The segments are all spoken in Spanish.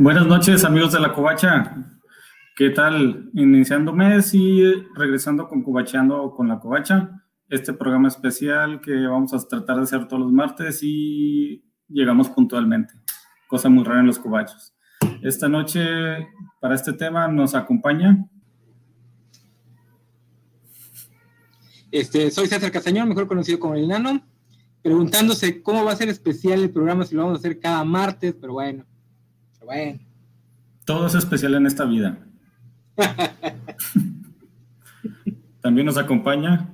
Buenas noches, amigos de la Covacha. ¿Qué tal? Iniciando mes y regresando con Covacheando con la Covacha. Este programa especial que vamos a tratar de hacer todos los martes y llegamos puntualmente. Cosa muy rara en los covachos. Esta noche, para este tema, nos acompaña. Este, soy César Castañón, mejor conocido como el Nano, preguntándose cómo va a ser especial el programa, si lo vamos a hacer cada martes, pero bueno, pero bueno. Todo es especial en esta vida. También nos acompaña.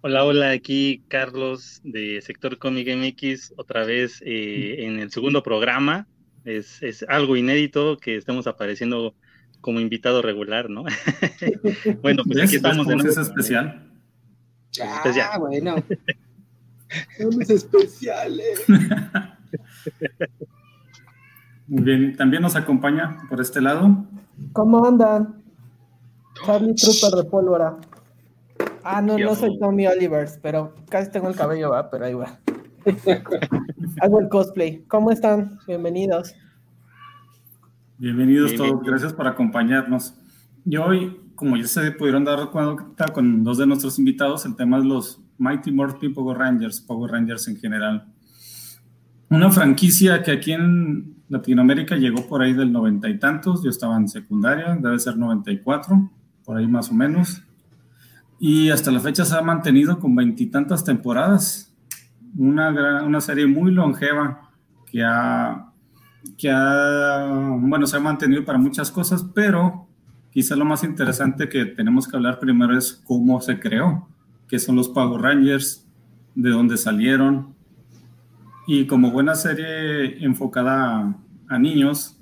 Hola, hola, aquí Carlos de Sector Comic MX, otra vez eh, en el segundo programa. Es, es, algo inédito que estemos apareciendo como invitado regular, ¿no? bueno, pues aquí estamos nuevo. Es especial? Ah, especial. bueno. Somos especiales. Muy bien, también nos acompaña por este lado. ¿Cómo andan? Charlie Trooper de pólvora. Ah, no, no soy Tommy Olivers, pero casi tengo el cabello, va, pero ahí va. Hago el cosplay. ¿Cómo están? Bienvenidos. Bienvenidos todos, gracias por acompañarnos. Y hoy, como ya se pudieron dar cuenta con dos de nuestros invitados, el tema es los Mighty Morphin Power Rangers, Power Rangers en general. Una franquicia que aquí en Latinoamérica llegó por ahí del noventa y tantos, yo estaba en secundaria, debe ser 94, por ahí más o menos. Y hasta la fecha se ha mantenido con veintitantas temporadas. Una, una serie muy longeva que ha que ha, bueno, se ha mantenido para muchas cosas, pero quizá lo más interesante que tenemos que hablar primero es cómo se creó, qué son los Power Rangers, de dónde salieron. Y como buena serie enfocada a, niños,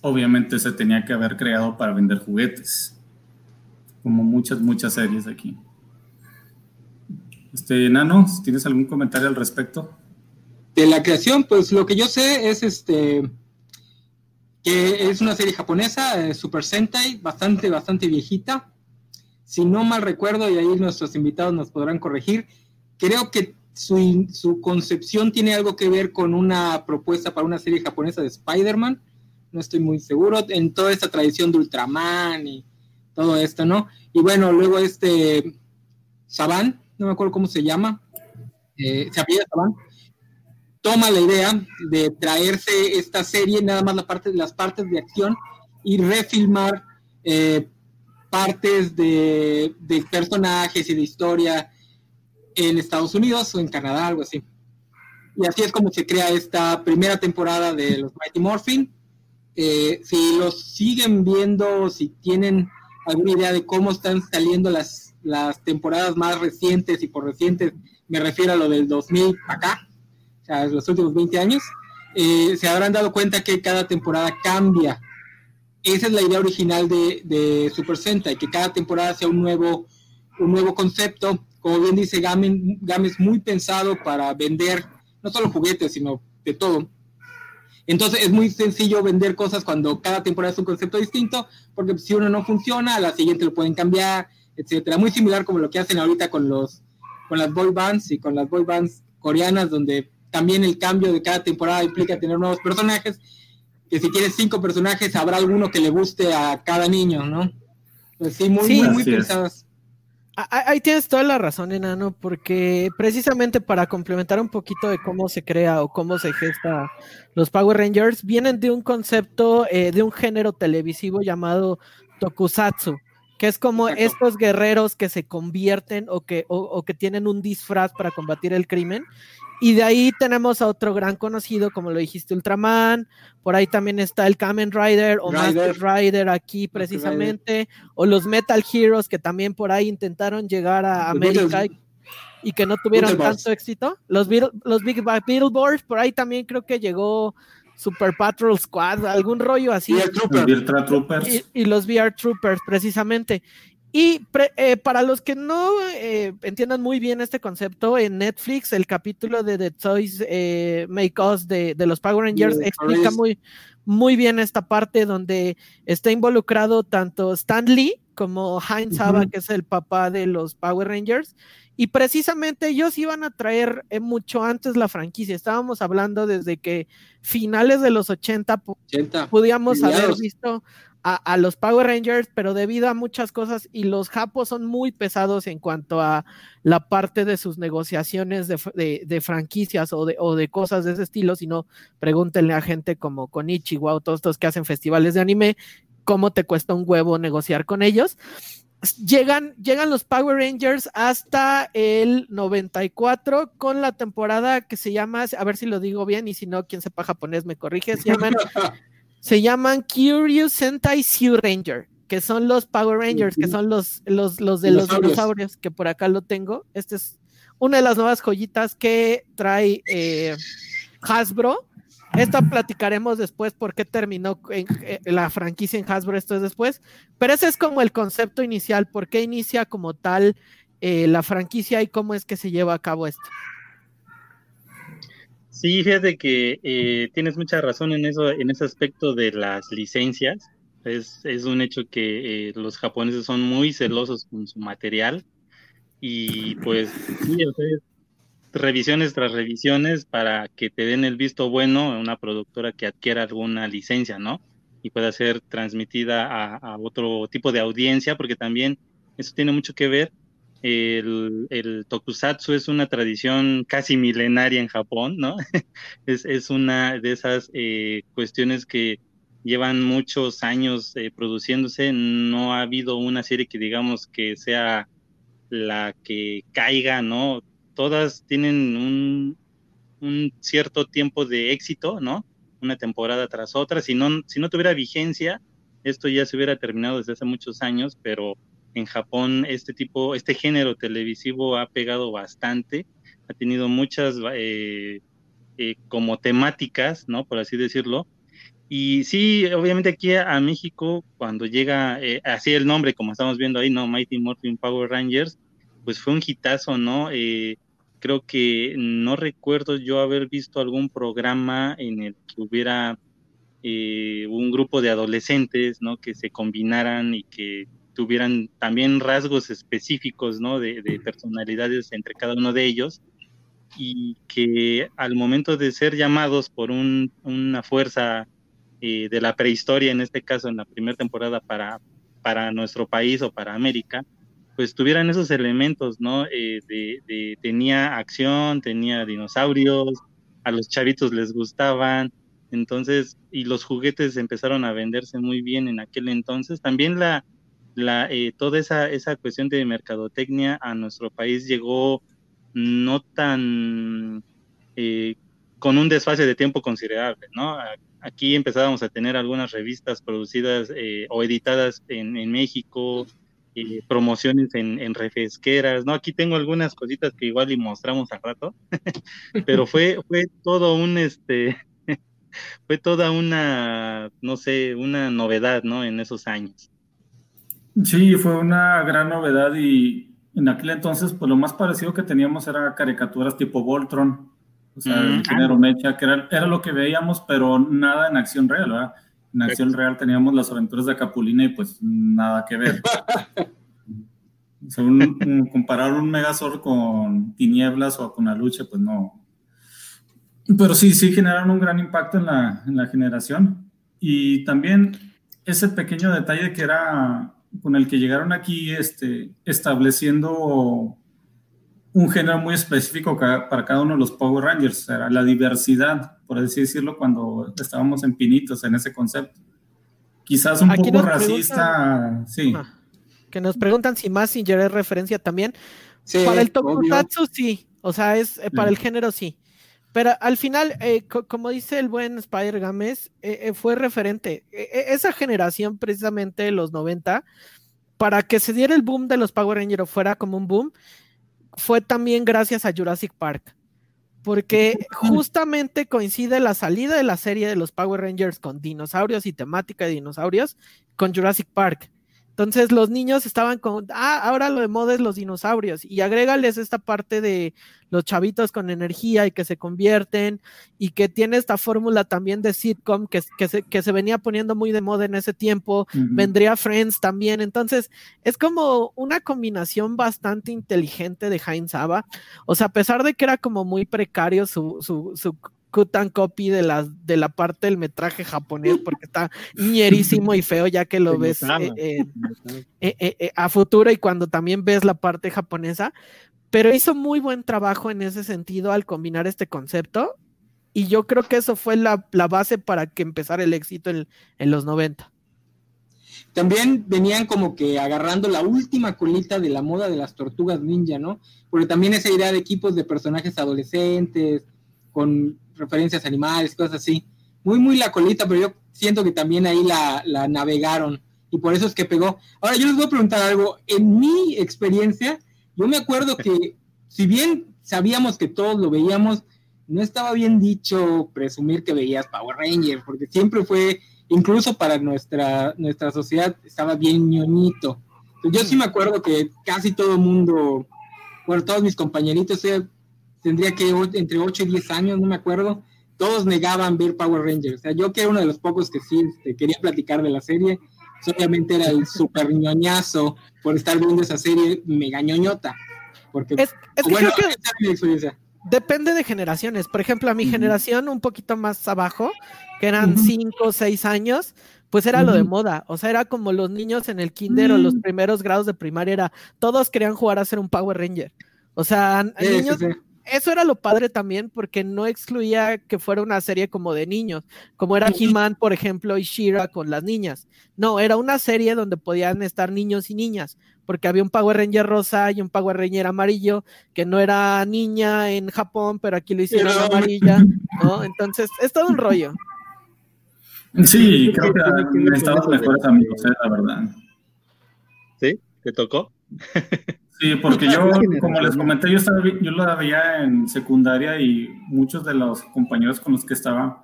obviamente se tenía que haber creado para vender juguetes, como muchas, muchas series aquí. Este, Nano, ¿tienes algún comentario al respecto? de la creación, pues lo que yo sé es este que es una serie japonesa, eh, Super Sentai, bastante, bastante viejita. Si no mal recuerdo, y ahí nuestros invitados nos podrán corregir, creo que su, su concepción tiene algo que ver con una propuesta para una serie japonesa de Spider-Man. No estoy muy seguro, en toda esta tradición de Ultraman y todo esto, ¿no? Y bueno, luego este Saban, no me acuerdo cómo se llama, eh, se apellida Saban, toma la idea de traerse esta serie, nada más la parte, las partes de acción, y refilmar eh, partes de, personajes y de historia en Estados Unidos o en Canadá, algo así. Y así es como se crea esta primera temporada de los Mighty Morphin. Eh, si los siguen viendo, si tienen alguna idea de cómo están saliendo las, las temporadas más recientes, y por recientes me refiero a lo del 2000 acá, o sea, los últimos 20 años, eh, se habrán dado cuenta que cada temporada cambia. Esa es la idea original de, de Super Sentai, que cada temporada sea un nuevo, un nuevo concepto. Como bien dice Game, Game es muy pensado para vender no solo juguetes, sino de todo. Entonces es muy sencillo vender cosas cuando cada temporada es un concepto distinto, porque si uno no funciona, a la siguiente lo pueden cambiar, etcétera. Muy similar como lo que hacen ahorita con los con las boy bands y con las boy bands coreanas, donde también el cambio de cada temporada implica tener nuevos personajes, que si quieres cinco personajes, habrá alguno que le guste a cada niño, ¿no? Pues sí, muy, muy, muy pensadas. Ahí tienes toda la razón, enano, porque precisamente para complementar un poquito de cómo se crea o cómo se gesta los Power Rangers, vienen de un concepto, eh, de un género televisivo llamado Tokusatsu, que es como estos guerreros que se convierten o que, o que tienen un disfraz para combatir el crimen y de ahí tenemos a otro gran conocido, como lo dijiste, Ultraman. Por ahí también está el Kamen Rider o Master Rider aquí precisamente. O los Metal Heroes que también por ahí intentaron llegar a América y, que no tuvieron tanto éxito. Los, los Big Beetleborgs, por ahí también creo que llegó Super Patrol Squad, algún rollo así. Y, y, los VR Troopers, precisamente. Y eh, para los que no eh, entiendan muy bien este concepto, en Netflix el capítulo de The Toys eh, Make Us de, los Power Rangers explica muy, muy bien esta parte donde está involucrado tanto Stan Lee como Heinz Saba, que es el papá de los Power Rangers, Y precisamente ellos iban a traer eh, mucho antes la franquicia. Estábamos hablando desde que finales de los 80, 80. podíamos haber visto a, los Power Rangers, pero debido a muchas cosas, y los japos son muy pesados en cuanto a la parte de sus negociaciones de, franquicias o de, o de, cosas de ese estilo, sino pregúntenle a gente como con o todos estos que hacen festivales de anime, cómo te cuesta un huevo negociar con ellos. Llegan, llegan los Power Rangers hasta el 94 con la temporada que se llama, a ver si lo digo bien y si no, quien sepa japonés me corrige, se llaman se llaman Curious Sentai Sea Ranger, que son los Power Rangers, que son los, los, los de los dinosaurios, que por acá lo tengo. Esta es una de las nuevas joyitas que trae eh, Hasbro. Esta platicaremos después por qué terminó en, eh, la franquicia en Hasbro, esto es después, pero ese es como el concepto inicial, por qué inicia como tal eh, la franquicia y cómo es que se lleva a cabo esto. Sí, fíjate que eh, tienes mucha razón en eso, en ese aspecto de las licencias. Es, es un hecho que eh, los japoneses son muy celosos con su material y pues sí, revisiones tras revisiones para que te den el visto bueno a una productora que adquiera alguna licencia, ¿no? Y pueda ser transmitida a, a otro tipo de audiencia, porque también eso tiene mucho que ver el, tokusatsu es una tradición casi milenaria en Japón, ¿no? es, una de esas eh, cuestiones que llevan muchos años eh, produciéndose. No ha habido una serie que digamos que sea la que caiga, ¿no? Todas tienen un, un cierto tiempo de éxito, ¿no? Una temporada tras otra. Si no, si no tuviera vigencia, esto ya se hubiera terminado desde hace muchos años, pero en Japón este tipo, este género televisivo ha pegado bastante, ha tenido muchas eh, eh, como temáticas, ¿no? Por así decirlo. Y sí, obviamente aquí a, México, cuando llega eh, así el nombre, como estamos viendo ahí, ¿no? Mighty Morphin Power Rangers, pues fue un hitazo, ¿no? creo que no recuerdo yo haber visto algún programa en el que hubiera un grupo de adolescentes, ¿no? Que se combinaran y que tuvieran también rasgos específicos, ¿no? De, personalidades entre cada uno de ellos y que al momento de ser llamados por una fuerza eh, de la prehistoria, en este caso en la primera temporada para, para nuestro país o para América, pues tuvieran esos elementos, ¿no? Eh, de, tenía acción, tenía dinosaurios, a los chavitos les gustaban, entonces, y los juguetes empezaron a venderse muy bien en aquel entonces. También la, la, eh, toda esa, esa cuestión de mercadotecnia a nuestro país llegó no tan eh, con un desfase de tiempo considerable, ¿no? Aquí empezábamos a tener algunas revistas producidas eh, o editadas en, en México, promociones en, en, refresqueras, ¿no? Aquí tengo algunas cositas que igual y mostramos al rato, pero fue, fue todo un, este, fue toda una, no sé, una novedad, ¿no? En esos años. Sí, fue una gran novedad y en aquel entonces, pues lo más parecido que teníamos era caricaturas tipo Voltron, o sea, el mm. género mecha, que era, era, lo que veíamos, pero nada en acción real, ¿verdad? En acción real teníamos las aventuras de Capulina y pues nada que ver. o comparar un Megazord con Tinieblas o con Aluche, pues no. Pero sí, sí generaron un gran impacto en la, en la generación. Y también ese pequeño detalle que era con el que llegaron aquí este, estableciendo un género muy específico para cada uno de los Power Rangers, era la diversidad, por así decirlo, cuando estábamos en pinitos en ese concepto. Quizás un poco racista, sí. que nos preguntan si Massinger es referencia también. para el Tokusatsu sí, o sea, es eh, para el género sí. Pero al final, eh, como dice el buen Spider Games, eh, eh, fue referente. E, e, esa generación, precisamente de los 90, para que se diera el boom de los Power Rangers fuera como un boom, fue también gracias a Jurassic Park. Porque justamente coincide la salida de la serie de los Power Rangers con dinosaurios y temática de dinosaurios con Jurassic Park. Entonces los niños estaban con, ah, ahora lo de moda es los dinosaurios y agrégales esta parte de los chavitos con energía y que se convierten y que tiene esta fórmula también de sitcom que, que, se, que se venía poniendo muy de moda en ese tiempo, vendría Friends también, entonces es como una combinación bastante inteligente de Heinz Saba, o sea, a pesar de que era como muy precario su, su, su cut and copy de la, de la parte del metraje japonés porque está ñerísimo y feo ya que lo ves eh, eh, eh, a futuro y cuando también ves la parte japonesa, pero hizo muy buen trabajo en ese sentido al combinar este concepto y yo creo que eso fue la, base para que empezara el éxito en, en los 90 también venían como que agarrando la última colita de la moda de las tortugas ninja, ¿no? Porque también esa idea de equipos de personajes adolescentes, con referencias animales, cosas así. Muy, muy la colita, pero yo siento que también ahí la, la navegaron y por eso es que pegó. Ahora, yo les voy a preguntar algo. En mi experiencia, yo me acuerdo que si bien sabíamos que todos lo veíamos, no estaba bien dicho presumir que veías Power Rangers, porque siempre fue, incluso para nuestra, nuestra sociedad, estaba bien ñoñito. yo sí me acuerdo que casi todo el mundo, bueno, todos mis compañeritos, eh, tendría que entre 8 y 10 años, no me acuerdo, todos negaban ver Power Rangers. O sea, yo que era uno de los pocos que sí este, quería platicar de la serie, obviamente era el super ñoñazo por estar viendo esa serie mega ñoñota. Porque, es, bueno, Depende de generaciones. Por ejemplo, a mi generación, un poquito más abajo, que eran 5 o 6 años, pues era lo de moda. O sea, era como los niños en el kinder o los mm. primeros grados de primaria, era, todos querían jugar a ser un Power Ranger. O sea, niños, eso era lo padre también porque no excluía que fuera una serie como de niños, como era He-Man, por ejemplo, y Shira con las niñas. No, era una serie donde podían estar niños y niñas, porque había un Power Ranger rosa y un Power Ranger amarillo, que no era niña en Japón, pero aquí lo hicieron amarilla, ¿no? Entonces, es todo un rollo. Sí, creo que mejores amigos, ¿eh? la verdad. ¿Sí? ¿Te tocó? Sí, porque yo, como les comenté, yo, estaba, yo la veía en secundaria y muchos de los compañeros con los que estaba,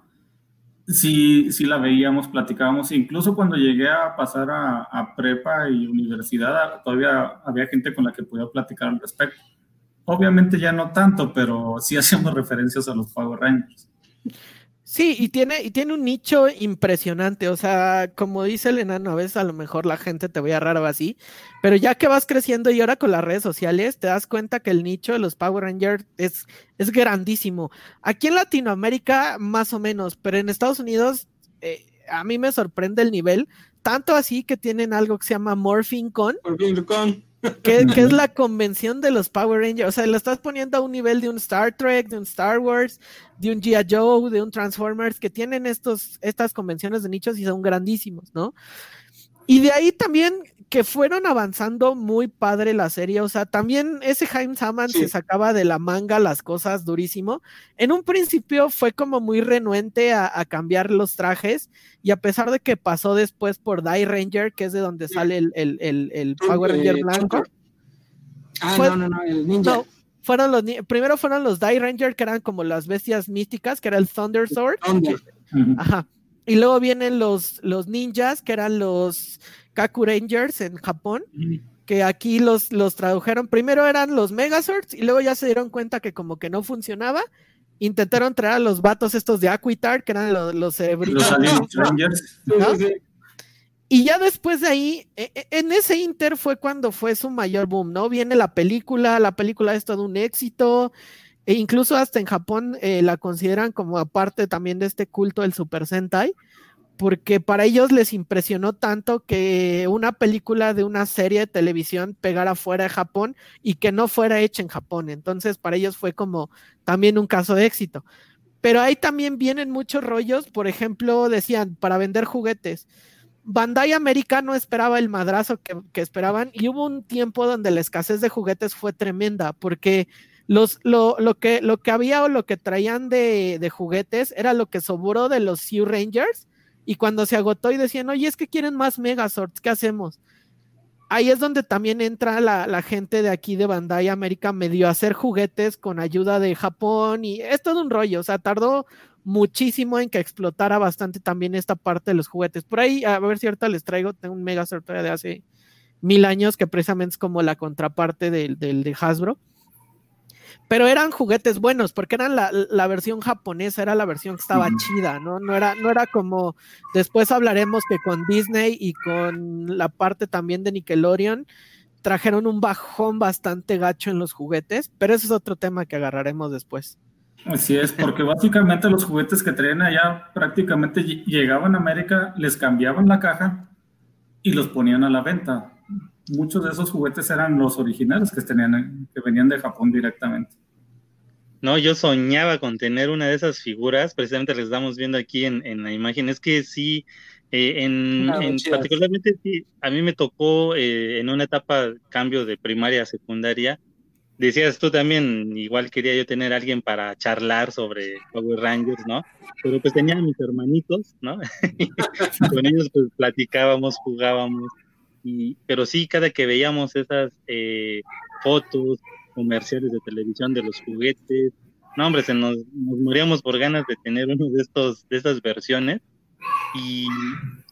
sí, sí la veíamos, platicábamos. Incluso cuando llegué a pasar a, a prepa y universidad, todavía había gente con la que podía platicar al respecto. Obviamente ya no tanto, pero sí hacíamos referencias a los Power Rangers. Sí, y tiene, y tiene un nicho impresionante. O sea, como dice el enano, a veces a lo mejor la gente te ve a raro así, pero ya que vas creciendo y ahora con las redes sociales, te das cuenta que el nicho de los Power Rangers es, es grandísimo. Aquí en Latinoamérica, más o menos, pero en Estados Unidos, eh, a mí me sorprende el nivel, tanto así que tienen algo que se llama Morphing Con. Morphing Con que, es la convención de los Power Rangers. O sea, lo estás poniendo a un nivel de un Star Trek, de un Star Wars, de un G.I. Joe, de un Transformers, que tienen estos, estas convenciones de nichos y son grandísimos, ¿no? Y de ahí también que fueron avanzando muy padre la serie, o sea, también ese James Hammond se sacaba de la manga las cosas durísimo. En un principio fue como muy renuente a, cambiar los trajes y a pesar de que pasó después por Die Ranger, que es de donde sale el, el, Power Ranger blanco. Ah, no, no, no, el ninja. fueron los, primero fueron los Die Ranger, que eran como las bestias místicas, que era el Thunder Sword. Ajá. Y luego vienen los, los ninjas, que eran los Kaku Rangers en Japón, que aquí los, los tradujeron. Primero eran los Megazords y luego ya se dieron cuenta que como que no funcionaba. Intentaron traer a los vatos estos de Aquitar, que eran los, los cerebritos. Los Rangers. Y ya después de ahí, e, e, en ese Inter fue cuando fue su mayor boom, ¿no? Viene la película, la película es todo un éxito, e incluso hasta en Japón eh, la consideran como aparte también de este culto del Super Sentai, porque para ellos les impresionó tanto que una película de una serie de televisión pegara fuera de Japón y que no fuera hecha en Japón. Entonces para ellos fue como también un caso de éxito. Pero ahí también vienen muchos rollos, por ejemplo, decían, para vender juguetes. Bandai América no esperaba el madrazo que, que esperaban y hubo un tiempo donde la escasez de juguetes fue tremenda porque los, lo, lo, que, lo que había o lo que traían de, de juguetes era lo que sobró de los Sea Rangers. Y cuando se agotó y decían, oye, es que quieren más Megazords, ¿qué hacemos? Ahí es donde también entra la, la, gente de aquí de Bandai América medio a hacer juguetes con ayuda de Japón y es todo un rollo, o sea, tardó muchísimo en que explotara bastante también esta parte de los juguetes. Por ahí, a ver si ahorita les traigo, tengo un Megazord de hace mil años, que precisamente es como la contraparte del, del de Hasbro. Pero eran juguetes buenos, porque eran la, la, versión japonesa, era la versión que estaba chida, ¿no? No era, no era como, después hablaremos que con Disney y con la parte también de Nickelodeon, trajeron un bajón bastante gacho en los juguetes, pero ese es otro tema que agarraremos después. Así es, porque básicamente los juguetes que traían allá prácticamente llegaban a América, les cambiaban la caja y los ponían a la venta. Muchos de esos juguetes eran los originales que, tenían, que venían de Japón directamente. No, yo soñaba con tener una de esas figuras, precisamente les estamos viendo aquí en, en la imagen. Es que sí, eh, en, en particularmente sí, a mí me tocó eh, en una etapa cambio de primaria a secundaria. Decías tú también, igual quería yo tener a alguien para charlar sobre Power Rangers, ¿no? Pero pues tenía a mis hermanitos, ¿no? con ellos pues platicábamos, jugábamos. Y, pero sí, cada que veíamos esas eh, fotos, comerciales de televisión de los juguetes. No, hombre, se nos, moríamos por ganas de tener uno de estos, de estas versiones. Y,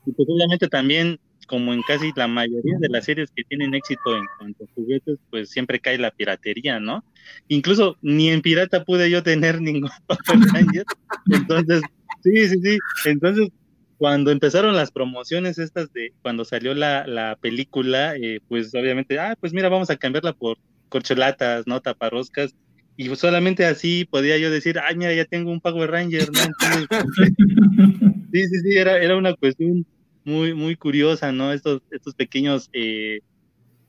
pues obviamente también, como en casi la mayoría de las series que tienen éxito en cuanto a juguetes, pues siempre cae la piratería, ¿no? Incluso ni en pirata pude yo tener ningún Entonces, sí, sí, sí. Entonces, cuando empezaron las promociones estas de cuando salió la, la película, eh, pues obviamente, ah, pues mira, vamos a cambiarla por corcholatas, ¿no? Taparroscas. Y solamente así podía yo decir, ay, mira, ya tengo un Power Ranger, ¿no? sí, sí, sí, era, era una cuestión muy, muy curiosa, ¿no? Estos, estos pequeños eh,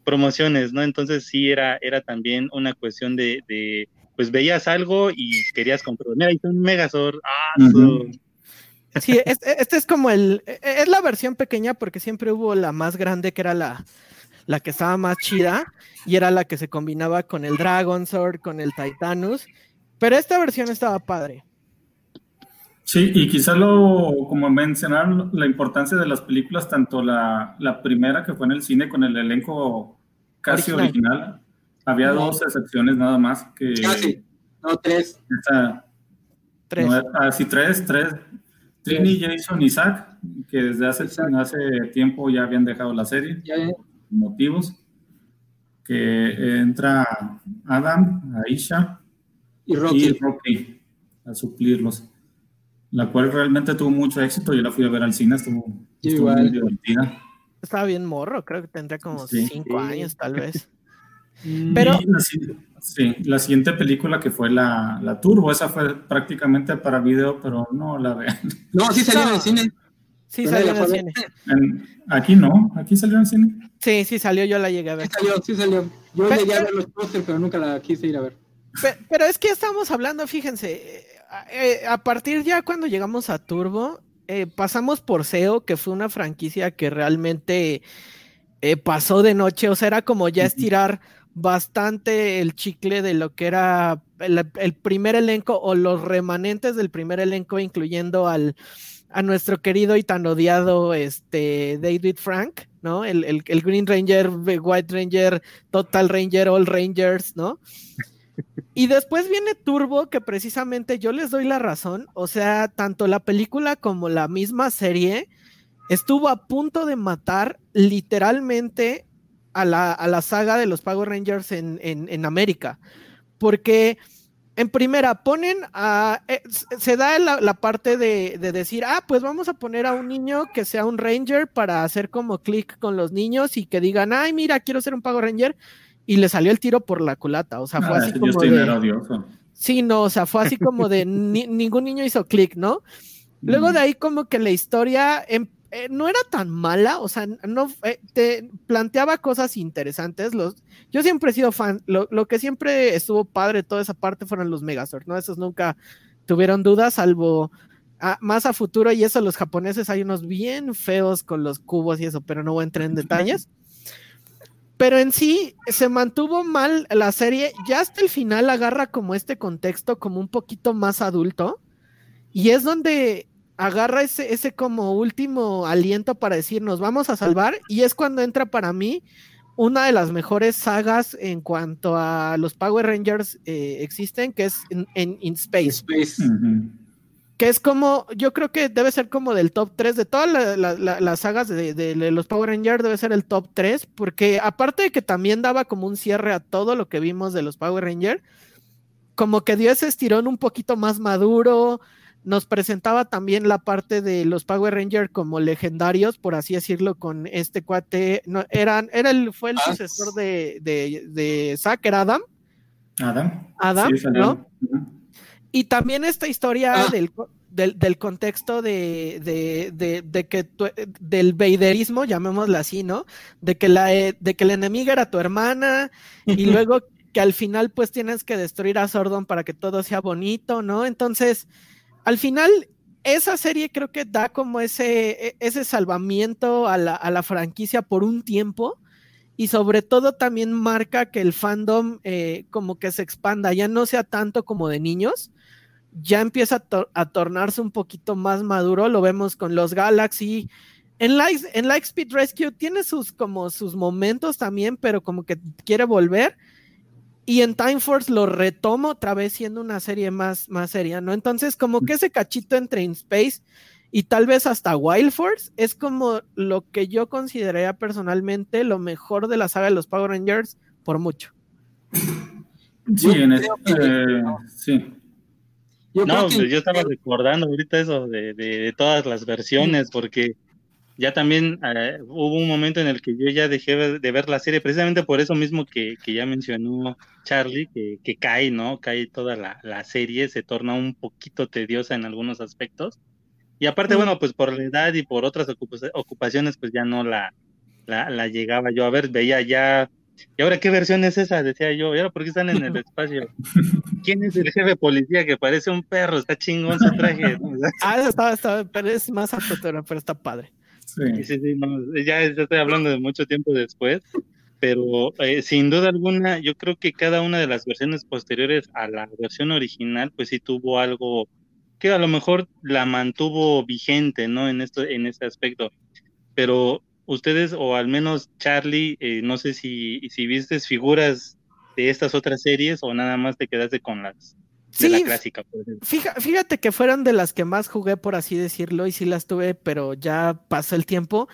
promociones, ¿no? Entonces sí era, era también una cuestión de, de pues veías algo y querías comprar. Mira, está un Megazord. Ah, Sí, este, este, es como el, es la versión pequeña porque siempre hubo la más grande que era la, la que estaba más chida y era la que se combinaba con el Dragon Sword, con el Titanus, pero esta versión estaba padre. Sí, y quizá lo, como mencionaron, la importancia de las películas, tanto la, la primera que fue en el cine con el elenco casi original, había dos excepciones nada más que... Casi, no, tres. tres. No, ah, sí, tres, tres. Trini, Jason y Zach, que desde hace, hace tiempo ya habían dejado la serie. Ya, ya motivos, que entra Adam, Aisha y Rocky. a suplirlos, la cual realmente tuvo mucho éxito, yo la fui a ver al cine, estuvo, muy divertida. Estaba bien morro, creo que tendría como cinco años tal vez. Pero... La, sí, la siguiente película que fue la, la Turbo, esa fue prácticamente para video, pero no la vean. No, sí salió en el cine. Sí, salió en el cine. aquí no, aquí salió en cine. Sí, sí salió, yo la llegué a ver. Sí salió, sí salió. Yo llegué a ver los pósters, pero nunca la quise ir a ver. Pero, es que estamos hablando, fíjense, eh, a partir ya cuando llegamos a Turbo, eh, pasamos por SEO, que fue una franquicia que realmente eh, pasó de noche, o sea, era como ya estirar bastante el chicle de lo que era el primer elenco o los remanentes del primer elenco, incluyendo al a nuestro querido y tan odiado este David Frank, ¿no? El, el, Green Ranger, White Ranger, Total Ranger, All Rangers, ¿no? Y después viene Turbo, que precisamente yo les doy la razón, o sea, tanto la película como la misma serie estuvo a punto de matar literalmente a la, a la saga de los Power Rangers en, en, en América, porque en primera, ponen a. Eh, se da la, parte de, decir, ah, pues vamos a poner a un niño que sea un Ranger para hacer como clic con los niños y que digan, ay, mira, quiero ser un Pago Ranger. Y le salió el tiro por la culata. O sea, fue ah, así como. De, sí, no, o sea, fue así como de ningún niño hizo clic, ¿no? Luego mm. de ahí, como que la historia em, eh, no era tan mala, o sea, no eh, te planteaba cosas interesantes. Los, yo siempre he sido fan, lo, que siempre estuvo padre toda esa parte fueron los Megazord, ¿no? Esos nunca tuvieron dudas, salvo más a futuro, y eso los japoneses hay unos bien feos con los cubos y eso, pero no voy a entrar en detalles. Pero en sí se mantuvo mal la serie, ya hasta el final agarra como este contexto como un poquito más adulto, y es donde agarra ese, ese como último aliento para decir nos vamos a salvar y es cuando entra para mí una de las mejores sagas en cuanto a los Power Rangers eh, existen, que es en, in, Space. que es como, yo creo que debe ser como del top 3 de todas las sagas de, los Power Rangers, debe ser el top 3, porque aparte de que también daba como un cierre a todo lo que vimos de los Power Rangers, como que dio ese estirón un poquito más maduro, nos presentaba también la parte de los Power Rangers como legendarios, por así decirlo, con este cuate, no, eran, era el, fue el ah, sucesor de, de, de Zack, era Adam. Adam. Adam, ¿no? Y también esta historia ah. del, contexto de, de, que del veiderismo, llamémoslo así, ¿no? De que la eh, de que la enemiga era tu hermana y luego que al final pues tienes que destruir a Sordon para que todo sea bonito, ¿no? Entonces, al final esa serie creo que da como ese, e, ese salvamiento a la, a la franquicia por un tiempo y sobre todo también marca que el fandom eh, como que se expanda, ya no sea tanto como de niños, ya empieza a, tornarse un poquito más maduro, lo vemos con los Galaxy. En, en Lightspeed Rescue tiene sus como sus momentos también, pero como que quiere volver. Y en Time Force lo retomo otra vez siendo una serie más, más seria, ¿no? Entonces, como que ese cachito entre In Space y tal vez hasta Wild Force es como lo que yo consideraría personalmente lo mejor de la saga de los Power Rangers por mucho. Sí, en este, sí. Yo no, pues, yo estaba recordando ahorita eso de, todas las versiones, porque ya también eh, hubo un momento en el que yo ya dejé de ver la serie, precisamente por eso mismo que, ya mencionó Charlie, que, cae, ¿no? Cae toda la, serie, se torna un poquito tediosa en algunos aspectos. Y aparte, bueno, pues por la edad y por otras ocupaciones, pues ya no la, la, la llegaba yo a ver, veía ya ¿Y ahora qué versión es esa? Decía yo, ¿y ahora por qué están en el espacio? ¿Quién es el jefe de policía que parece un perro? Está chingón su traje. ah, está, está, pero es más alto, pero está padre. Sí, sí, sí, ya estoy hablando de mucho tiempo después, pero eh, sin duda alguna, yo creo que cada una de las versiones posteriores a la versión original, pues sí tuvo algo que a lo mejor la mantuvo vigente, ¿no? En esto, en este aspecto. Pero ustedes, o al menos Charlie, eh, no sé si, si viste figuras de estas otras series o nada más te quedaste con las de la clásica. fíjate que fueron de las que más jugué, por así decirlo, y sí las tuve, pero ya pasó el tiempo.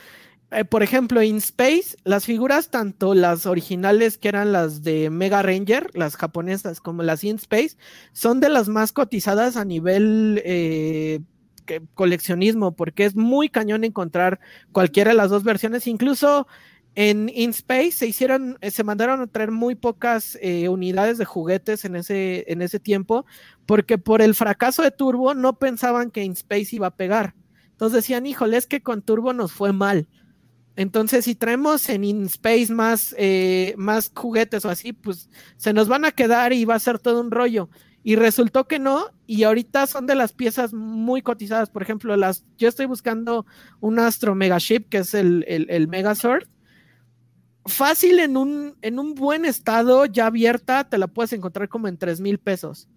Eh, por ejemplo, en Space, las figuras, tanto las originales que eran las de Mega Ranger, las japonesas, como las In Space, son de las más cotizadas a nivel eh, coleccionismo, porque es muy cañón encontrar cualquiera de las dos versiones, incluso en InSpace se hicieron, eh, se mandaron a traer muy pocas eh, unidades de juguetes en ese, en ese tiempo, porque por el fracaso de Turbo no pensaban que InSpace iba a pegar. Entonces decían, híjole, es que con Turbo nos fue mal. Entonces, si traemos en InSpace más, eh, más juguetes o así, pues se nos van a quedar y va a ser todo un rollo. Y resultó que no, y ahorita son de las piezas muy cotizadas. Por ejemplo, las, yo estoy buscando un Astro Mega Ship, que es el, el, el. Fácil en un, en un buen estado, ya abierta, te la puedes encontrar como en 3 mil pesos.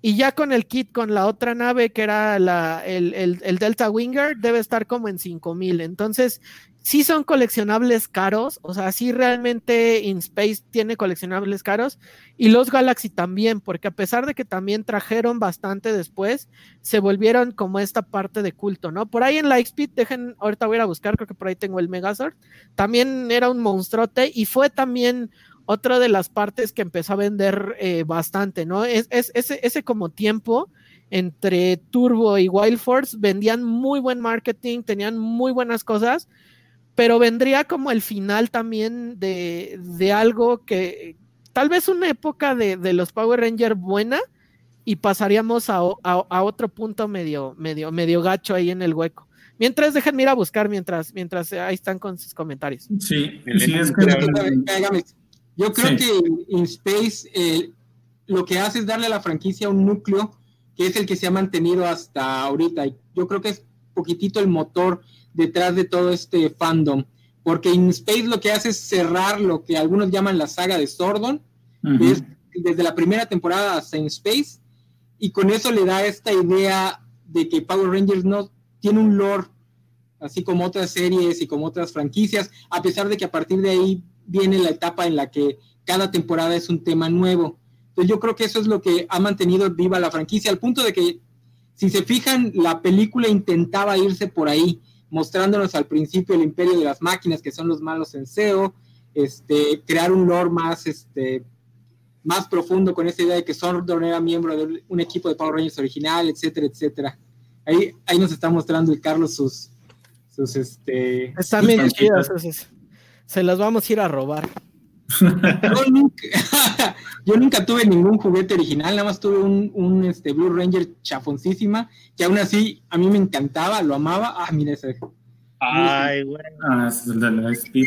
Y ya con el kit, con la otra nave que era la, el, el, Delta Winger, debe estar como en 5 mil. Entonces, sí son coleccionables caros, o sea, sí realmente InSpace tiene coleccionables caros y los Galaxy también, porque a pesar de que también trajeron bastante después, se volvieron como esta parte de culto, ¿no? Por ahí en Lightspeed, dejen, ahorita voy a ir a buscar, creo que por ahí tengo el Megazord, también era un monstruote y fue también otra de las partes que empezó a vender eh, bastante, ¿no? Es, es, ese, ese como tiempo entre Turbo y Wild Force vendían muy buen marketing, tenían muy buenas cosas pero vendría como el final también de, de algo que tal vez una época de, de los Power Rangers buena y pasaríamos a, a, otro punto medio, medio, medio gacho ahí en el hueco. Mientras déjenme ir a buscar mientras, mientras ahí están con sus comentarios. Sí, sí es que... Yo creo que en Space eh, lo que hace es darle a la franquicia un núcleo que es el que se ha mantenido hasta ahorita. Yo creo que es poquitito el motor detrás de todo este fandom. Porque In Space lo que hace es cerrar lo que algunos llaman la saga de Sordon, desde la primera temporada hasta In Space, y con eso le da esta idea de que Power Rangers no tiene un lore, así como otras series y como otras franquicias, a pesar de que a partir de ahí viene la etapa en la que cada temporada es un tema nuevo. Entonces yo creo que eso es lo que ha mantenido viva la franquicia, al punto de que Si se fijan, la película intentaba irse por ahí, mostrándonos al principio el imperio de las máquinas, que son los malos en SEO, este, crear un lore más, este, más profundo con esa idea de que Sordon era miembro de un equipo de Power Rangers original, etcétera, etcétera. Ahí, ahí nos está mostrando el Carlos sus, sus este. Están bien chidas, se las vamos a ir a robar. Yo nunca, tuve ningún juguete original, nada más tuve un, este, Blue Ranger chafoncísima, que aún así a mí me encantaba, lo amaba. Ah, mira ese. Ay, güey. Ah, ese es el de la Speed.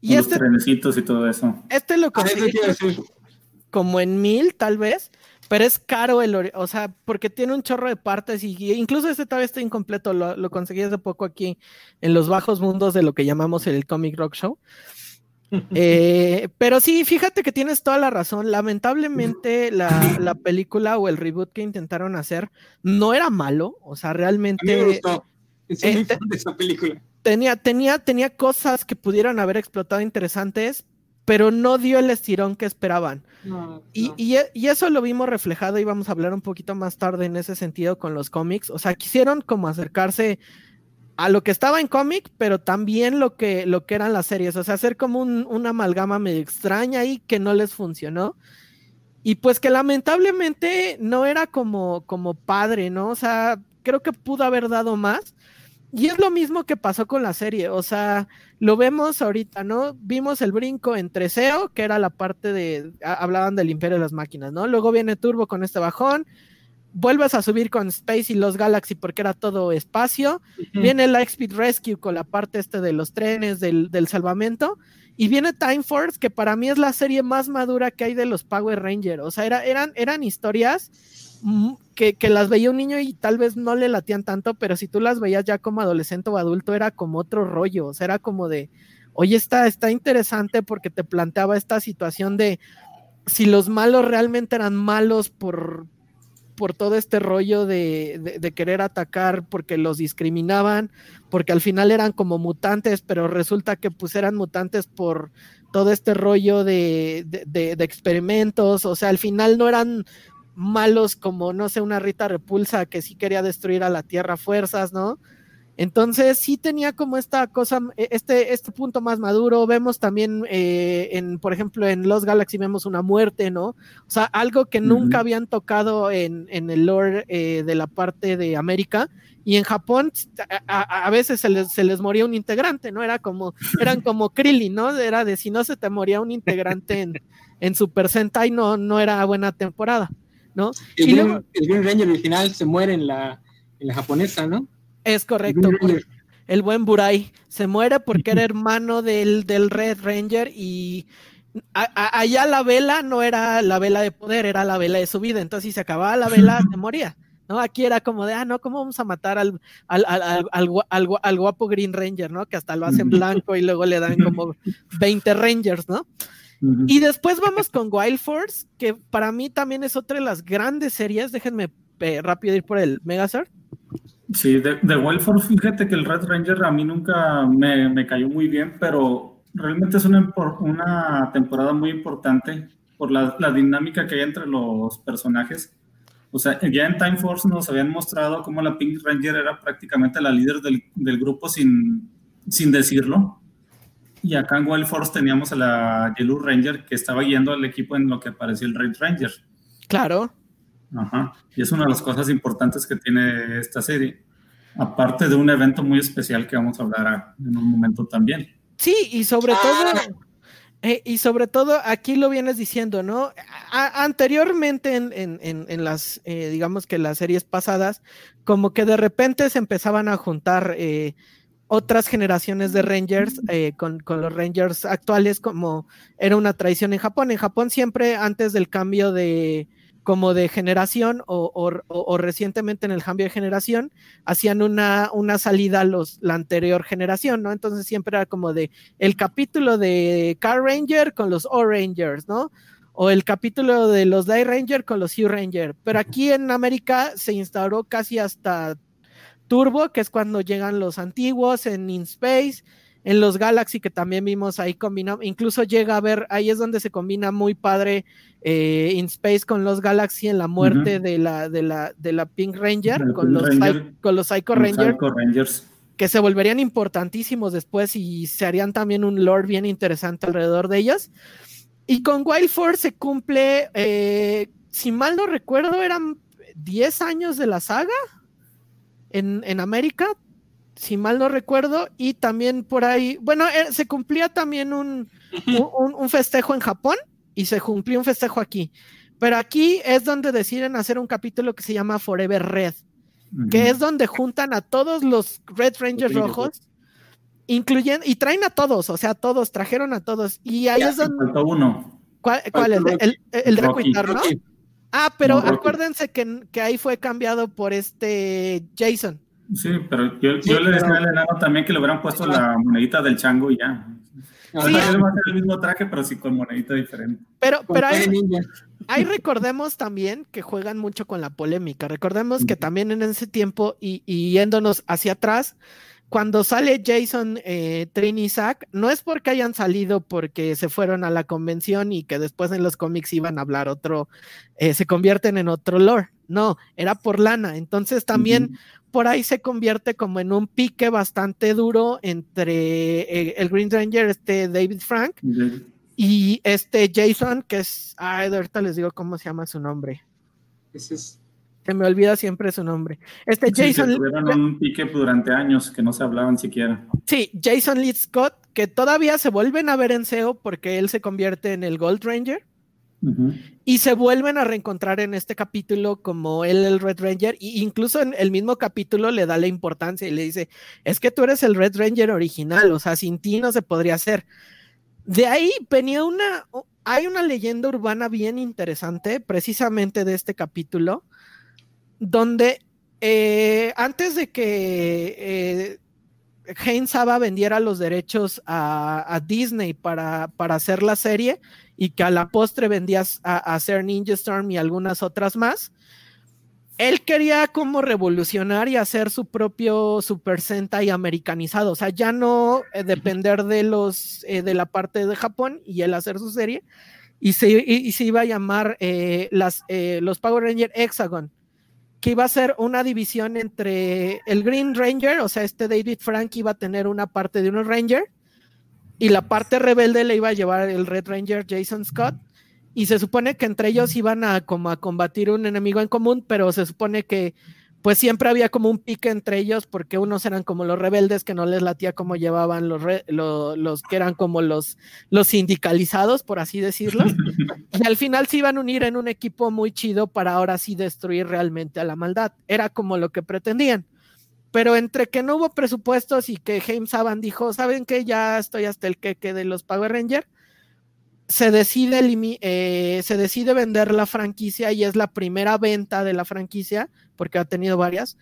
Y este, los trenecitos y todo eso. Este lo ah, conseguí como en mil, tal vez, pero es caro el, o sea, porque tiene un chorro de partes y, incluso este todavía está incompleto, lo, lo, conseguí hace poco aquí en los bajos mundos de lo que llamamos el Comic Rock Show. Eh, pero sí, fíjate que tienes toda la razón. Lamentablemente la, película o el reboot que intentaron hacer no era malo, o sea, realmente... Eh, esa película. Tenía, tenía, tenía cosas que pudieran haber explotado interesantes, pero no dio el estirón que esperaban. Y, y, eso lo vimos reflejado y vamos a hablar un poquito más tarde en ese sentido con los cómics. O sea, quisieron como acercarse a lo que estaba en cómic, pero también lo que, lo que eran las series, o sea, hacer como un, una amalgama medio extraña ahí que no les funcionó. Y pues que lamentablemente no era como, como padre, ¿no? O sea, creo que pudo haber dado más. Y es lo mismo que pasó con la serie, o sea, lo vemos ahorita, ¿no? Vimos el brinco entre SEO, que era la parte de, hablaban del imperio de las máquinas, ¿no? Luego viene Turbo con este bajón, vuelves a subir con Space y los Galaxy porque era todo espacio. Viene Lightspeed Rescue con la parte este de los trenes, del, salvamento. Y viene Time Force, que para mí es la serie más madura que hay de los Power Rangers. O sea, eran, eran historias que, las veía un niño y tal vez no le latían tanto, pero si tú las veías ya como adolescente o adulto, era como otro rollo. O sea, era como de, oye, está, está interesante porque te planteaba esta situación de si los malos realmente eran malos por, por todo este rollo de, querer atacar porque los discriminaban, porque al final eran como mutantes, pero resulta que pues eran mutantes por todo este rollo de, de experimentos, o sea, al final no eran malos como, no sé, una Rita Repulsa que sí quería destruir a la Tierra fuerzas, ¿no? Entonces sí tenía como esta cosa, e, este, este punto más maduro. Vemos también, eh, en, por ejemplo, en Los Galaxy vemos una muerte, ¿no? O sea, algo que nunca habían tocado en, el lore eh, de la parte de América. Y en Japón a, veces se les, se les, moría un integrante, ¿no? Era como, eran como Krillin, ¿no? Era de si no se te moría un integrante en, en Super Sentai, no, no era buena temporada, ¿no? El, y Green, el Ranger original se muere en la, en la japonesa, ¿no? Es correcto. El buen Burai se muere porque era hermano del, del Red Ranger y allá la vela no era la vela de poder, era la vela de su vida. Entonces, si se acababa la vela, se moría. ¿no? Aquí era como de, ah, no, ¿cómo vamos a matar al, al, al, al, guapo Green Ranger, ¿no? Que hasta lo hacen blanco y luego le dan como 20 Rangers, ¿no? Y después vamos con Wild Force, que para mí también es otra de las grandes series. Déjenme eh, rápido ir por el Megazord. Sí, de, de fíjate que el Red Ranger a mí nunca me, me cayó muy bien, pero realmente es una, una temporada muy importante por la, la, dinámica que hay entre los personajes. O sea, ya en Time Force nos habían mostrado cómo la Pink Ranger era prácticamente la líder del, del grupo sin, sin decirlo. Y acá en Wild Force teníamos a la Yellow Ranger que estaba guiando al equipo en lo que parecía el Red Ranger. Claro. Ajá. Y es una de las cosas importantes que tiene esta serie. Aparte de un evento muy especial que vamos a hablar en un momento también. Sí, y sobre ah. todo, eh, y sobre todo aquí lo vienes diciendo, ¿no? anteriormente en, las, eh, digamos que las series pasadas, como que de repente se empezaban a juntar eh, otras generaciones de Rangers con, con, los Rangers actuales, como era una tradición en Japón. En Japón siempre antes del cambio de, como de generación o, recientemente en el cambio de generación, hacían una, una salida a los, la anterior generación, ¿no? Entonces siempre era como de el capítulo de Car Ranger con los O-Rangers, ¿no? O el capítulo de los Die Ranger con los U-Ranger. Pero aquí en América se instauró casi hasta Turbo, que es cuando llegan los antiguos en In Space en los Galaxy que también vimos ahí combinado, incluso llega a ver, ahí es donde se combina muy padre eh, In Space con los Galaxy en la muerte de, la, de, la, de la Pink Ranger, con, los con los Psycho, Rangers, que se volverían importantísimos después y se harían también un lore bien interesante alrededor de ellas. Y con Wild Force se cumple, eh, si mal no recuerdo, eran 10 años de la saga en, en América, si mal no recuerdo, y también por ahí, bueno, eh, se cumplía también un, un, festejo en Japón y se cumplió un festejo aquí. Pero aquí es donde deciden hacer un capítulo que se llama Forever Red, que es donde juntan a todos los Red Rangers rojos, incluyendo, y traen a todos, o sea, todos, trajeron a todos. Y ahí es donde. uno. ¿Cuál, es? El, el, de ¿no? Ah, pero acuérdense que, que, ahí fue cambiado por este Jason. Sí, pero yo, le decía al enano también que le hubieran puesto la monedita del chango y ya. Sí, va a ser el mismo traje, pero sí con monedita diferente. Pero, pero ahí, recordemos también que juegan mucho con la polémica. Recordemos que también en ese tiempo, y, y yéndonos hacia atrás, cuando sale Jason, eh, Trin y Zack, no es porque hayan salido porque se fueron a la convención y que después en los cómics iban a hablar otro, eh, se convierten en otro lore. No, era por lana. Entonces también por ahí se convierte como en un pique bastante duro entre eh, el Green Ranger, este David Frank, y este Jason, que es, ay, ahorita les digo cómo se llama su nombre. Ese es se me olvida siempre su nombre. Este Jason. tuvieron un pique durante años que no se hablaban siquiera. Sí, Jason Lee Scott, que todavía se vuelven a ver en SEO porque él se convierte en el Gold Ranger. Y se vuelven a reencontrar en este capítulo como él, el Red Ranger, e incluso en el mismo capítulo le da la importancia y le dice, es que tú eres el Red Ranger original, o sea, sin ti no se podría hacer. De ahí venía una, hay una leyenda urbana bien interesante, precisamente de este capítulo, donde eh, antes de que eh, Saba vendiera los derechos a, Disney para, hacer la serie y que a la postre vendías a, hacer Ninja Storm y algunas otras más, él quería como revolucionar y hacer su propio Super Sentai americanizado, o sea, ya no eh, depender de los de la parte de Japón y él hacer su serie y se, iba a llamar las, los Power Rangers Hexagon que iba a ser una división entre el Green Ranger, o sea, este David Frank iba a tener una parte de un Ranger y la parte rebelde le iba a llevar el Red Ranger Jason Scott y se supone que entre ellos iban a como a combatir un enemigo en común, pero se supone que pues siempre había como un pique entre ellos porque unos eran como los rebeldes que no les latía como llevaban los, los que eran como los, los sindicalizados, por así decirlo. y al final se iban a unir en un equipo muy chido para ahora sí destruir realmente a la maldad. Era como lo que pretendían. Pero entre que no hubo presupuestos y que James Saban dijo, ¿saben qué? Ya estoy hasta el queque de los Power Rangers se decide, eh, se decide vender la franquicia y es la primera venta de la franquicia, porque ha tenido varias,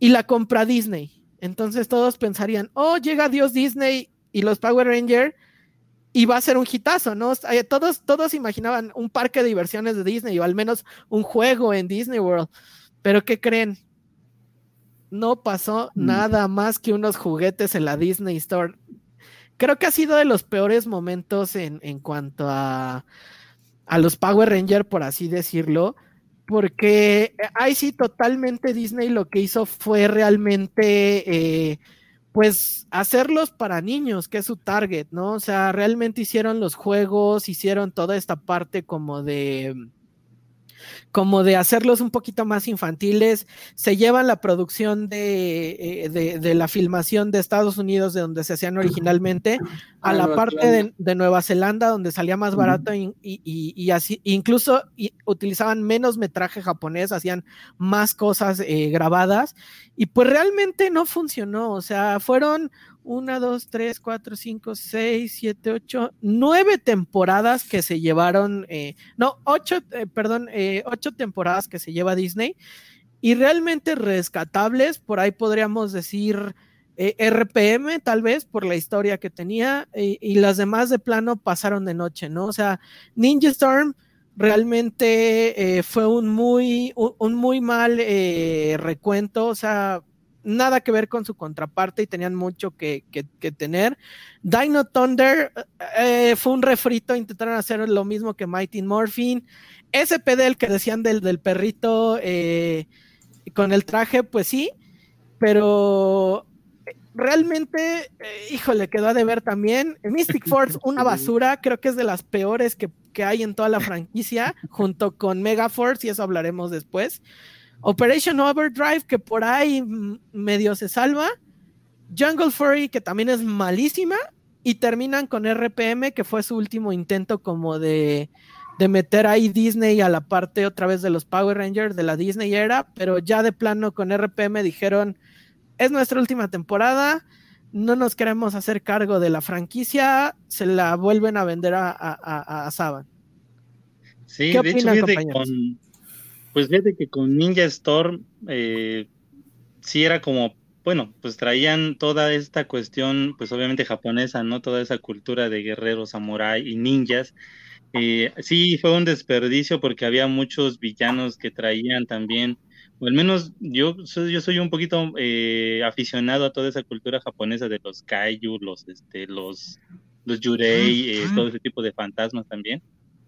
y la compra Disney. Entonces todos pensarían, oh, llega Dios Disney y los Power Rangers y va a ser un hitazo, ¿no? Eh, todos, todos imaginaban un parque de diversiones de Disney o al menos un juego en Disney World. Pero ¿qué creen? No pasó mm. nada más que unos juguetes en la Disney Store creo que ha sido de los peores momentos en, cuanto a, a los Power Rangers, por así decirlo, porque ahí sí totalmente Disney lo que hizo fue realmente, eh, pues, hacerlos para niños, que es su target, ¿no? O sea, realmente hicieron los juegos, hicieron toda esta parte como de como de hacerlos un poquito más infantiles, se llevan la producción de, eh, de, la filmación de Estados Unidos, de donde se hacían originalmente, a la parte de, Nueva Zelanda, donde salía más barato y, y, así, incluso utilizaban menos metraje japonés, hacían más cosas eh, grabadas, y pues realmente no funcionó, o sea, fueron una, dos, tres, cuatro, cinco, seis, siete, ocho, nueve temporadas que se llevaron, eh, no, ocho, eh, perdón, eh, ocho temporadas que se lleva Disney y realmente rescatables, por ahí podríamos decir RPM tal vez por la historia que tenía y las demás de plano pasaron de noche, ¿no? O sea, Ninja Storm realmente fue un muy, un, muy mal recuento, o sea, nada que ver con su contraparte y tenían mucho que, tener. Dino Thunder eh, fue un refrito, intentaron hacer lo mismo que Mighty Morphin. SPD, el que decían del, del perrito eh, con el traje, pues sí, pero realmente, eh, híjole, quedó a deber también. Mystic Force, una basura, creo que es de las peores que, que hay en toda la franquicia, junto con Mega Force, y eso hablaremos después. Operation Overdrive, que por ahí medio se salva. Jungle Fury, que también es malísima. Y terminan con RPM, que fue su último intento como de, de meter ahí Disney a la parte otra vez de los Power Rangers de la Disney era, pero ya de plano con RPM dijeron, es nuestra última temporada, no nos queremos hacer cargo de la franquicia, se la vuelven a vender a, a, Saban. Sí, de hecho, con, pues fíjate que con Ninja Storm eh, sí era como, bueno, pues traían toda esta cuestión, pues obviamente japonesa, ¿no? Toda esa cultura de guerreros, samurai y ninjas. Eh, sí, fue un desperdicio porque había muchos villanos que traían también, o al menos yo soy, yo soy un poquito eh, aficionado a toda esa cultura japonesa de los kaiju, los, este, los, los yurei, todo ese tipo de fantasmas también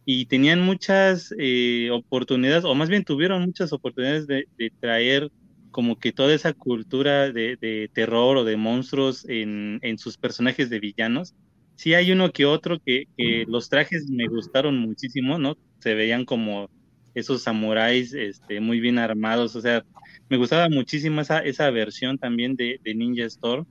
y tenían muchas eh, oportunidades, o más bien tuvieron muchas oportunidades de, traer como que toda esa cultura de, terror o de monstruos en, sus personajes de villanos. Sí hay uno que otro que, los trajes me gustaron muchísimo, ¿no? Se veían como esos samuráis este, muy bien armados, o sea, me gustaba muchísimo esa, esa versión también de, de Ninja Storm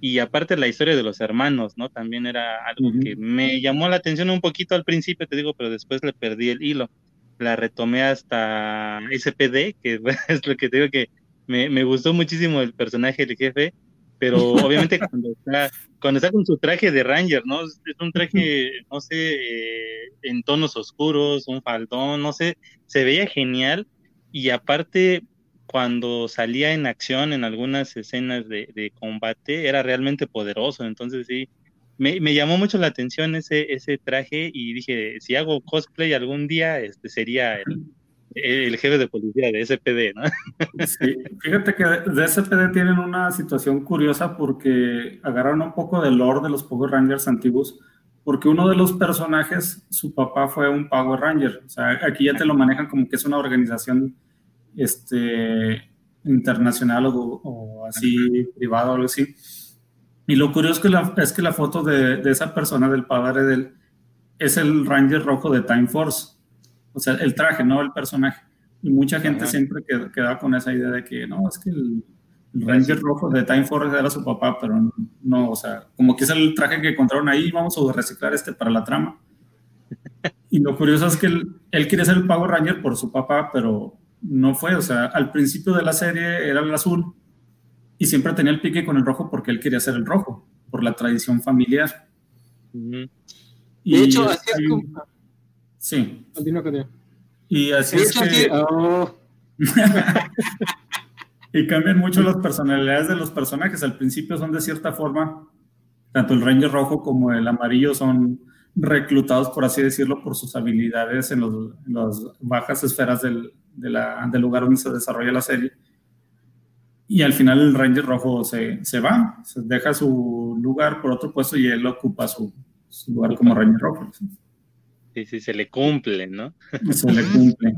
y aparte la historia de los hermanos, ¿no? También era algo que me llamó la atención un poquito al principio, te digo, pero después le perdí el hilo. La retomé hasta SPD, que es lo que te digo que me, me gustó muchísimo el personaje del jefe, pero obviamente cuando está, cuando está con su traje de Ranger, ¿no? Es un traje, no sé, eh, en tonos oscuros, un faldón, no sé, se veía genial y aparte cuando salía en acción en algunas escenas de, combate era realmente poderoso. Entonces sí, me, llamó mucho la atención ese, ese traje y dije, si hago cosplay algún día, este sería el, el jefe de policía de SPD, ¿no? Sí, fíjate que de SPD tienen una situación curiosa porque agarraron un poco del lore de los Power Rangers antiguos, porque uno de los personajes, su papá fue un Power Ranger. O sea, aquí ya te lo manejan como que es una organización este, internacional o, así privado o algo así. Y lo curioso es que la, es que la foto de, esa persona, del padre de él, es el Ranger rojo de Time Force. O sea, el traje, no el personaje. Y mucha gente siempre queda, con esa idea de que no, es que el, Ranger rojo de Time Force era su papá, pero no, o sea, como que es el traje que encontraron ahí, vamos a reciclar este para la trama. Y lo curioso es que él, él quiere ser el Power Ranger por su papá, pero no fue, o sea, al principio de la serie era el azul y siempre tenía el pique con el rojo porque él quería ser el rojo, por la tradición familiar. y de hecho, así es como... Sí. Continúa, continúa. Y así es que... Oh. y cambian mucho las personalidades de los personajes. Al principio son de cierta forma, tanto el Ranger rojo como el amarillo son reclutados, por así decirlo, por sus habilidades en, los, en las bajas esferas del, de la, del lugar donde se desarrolla la serie. Y al final el Ranger Rojo se, se va, se deja su lugar por otro puesto y él ocupa su, su lugar como Ranger Rojo. Sí, sí, se le cumple, ¿no? Se le cumple.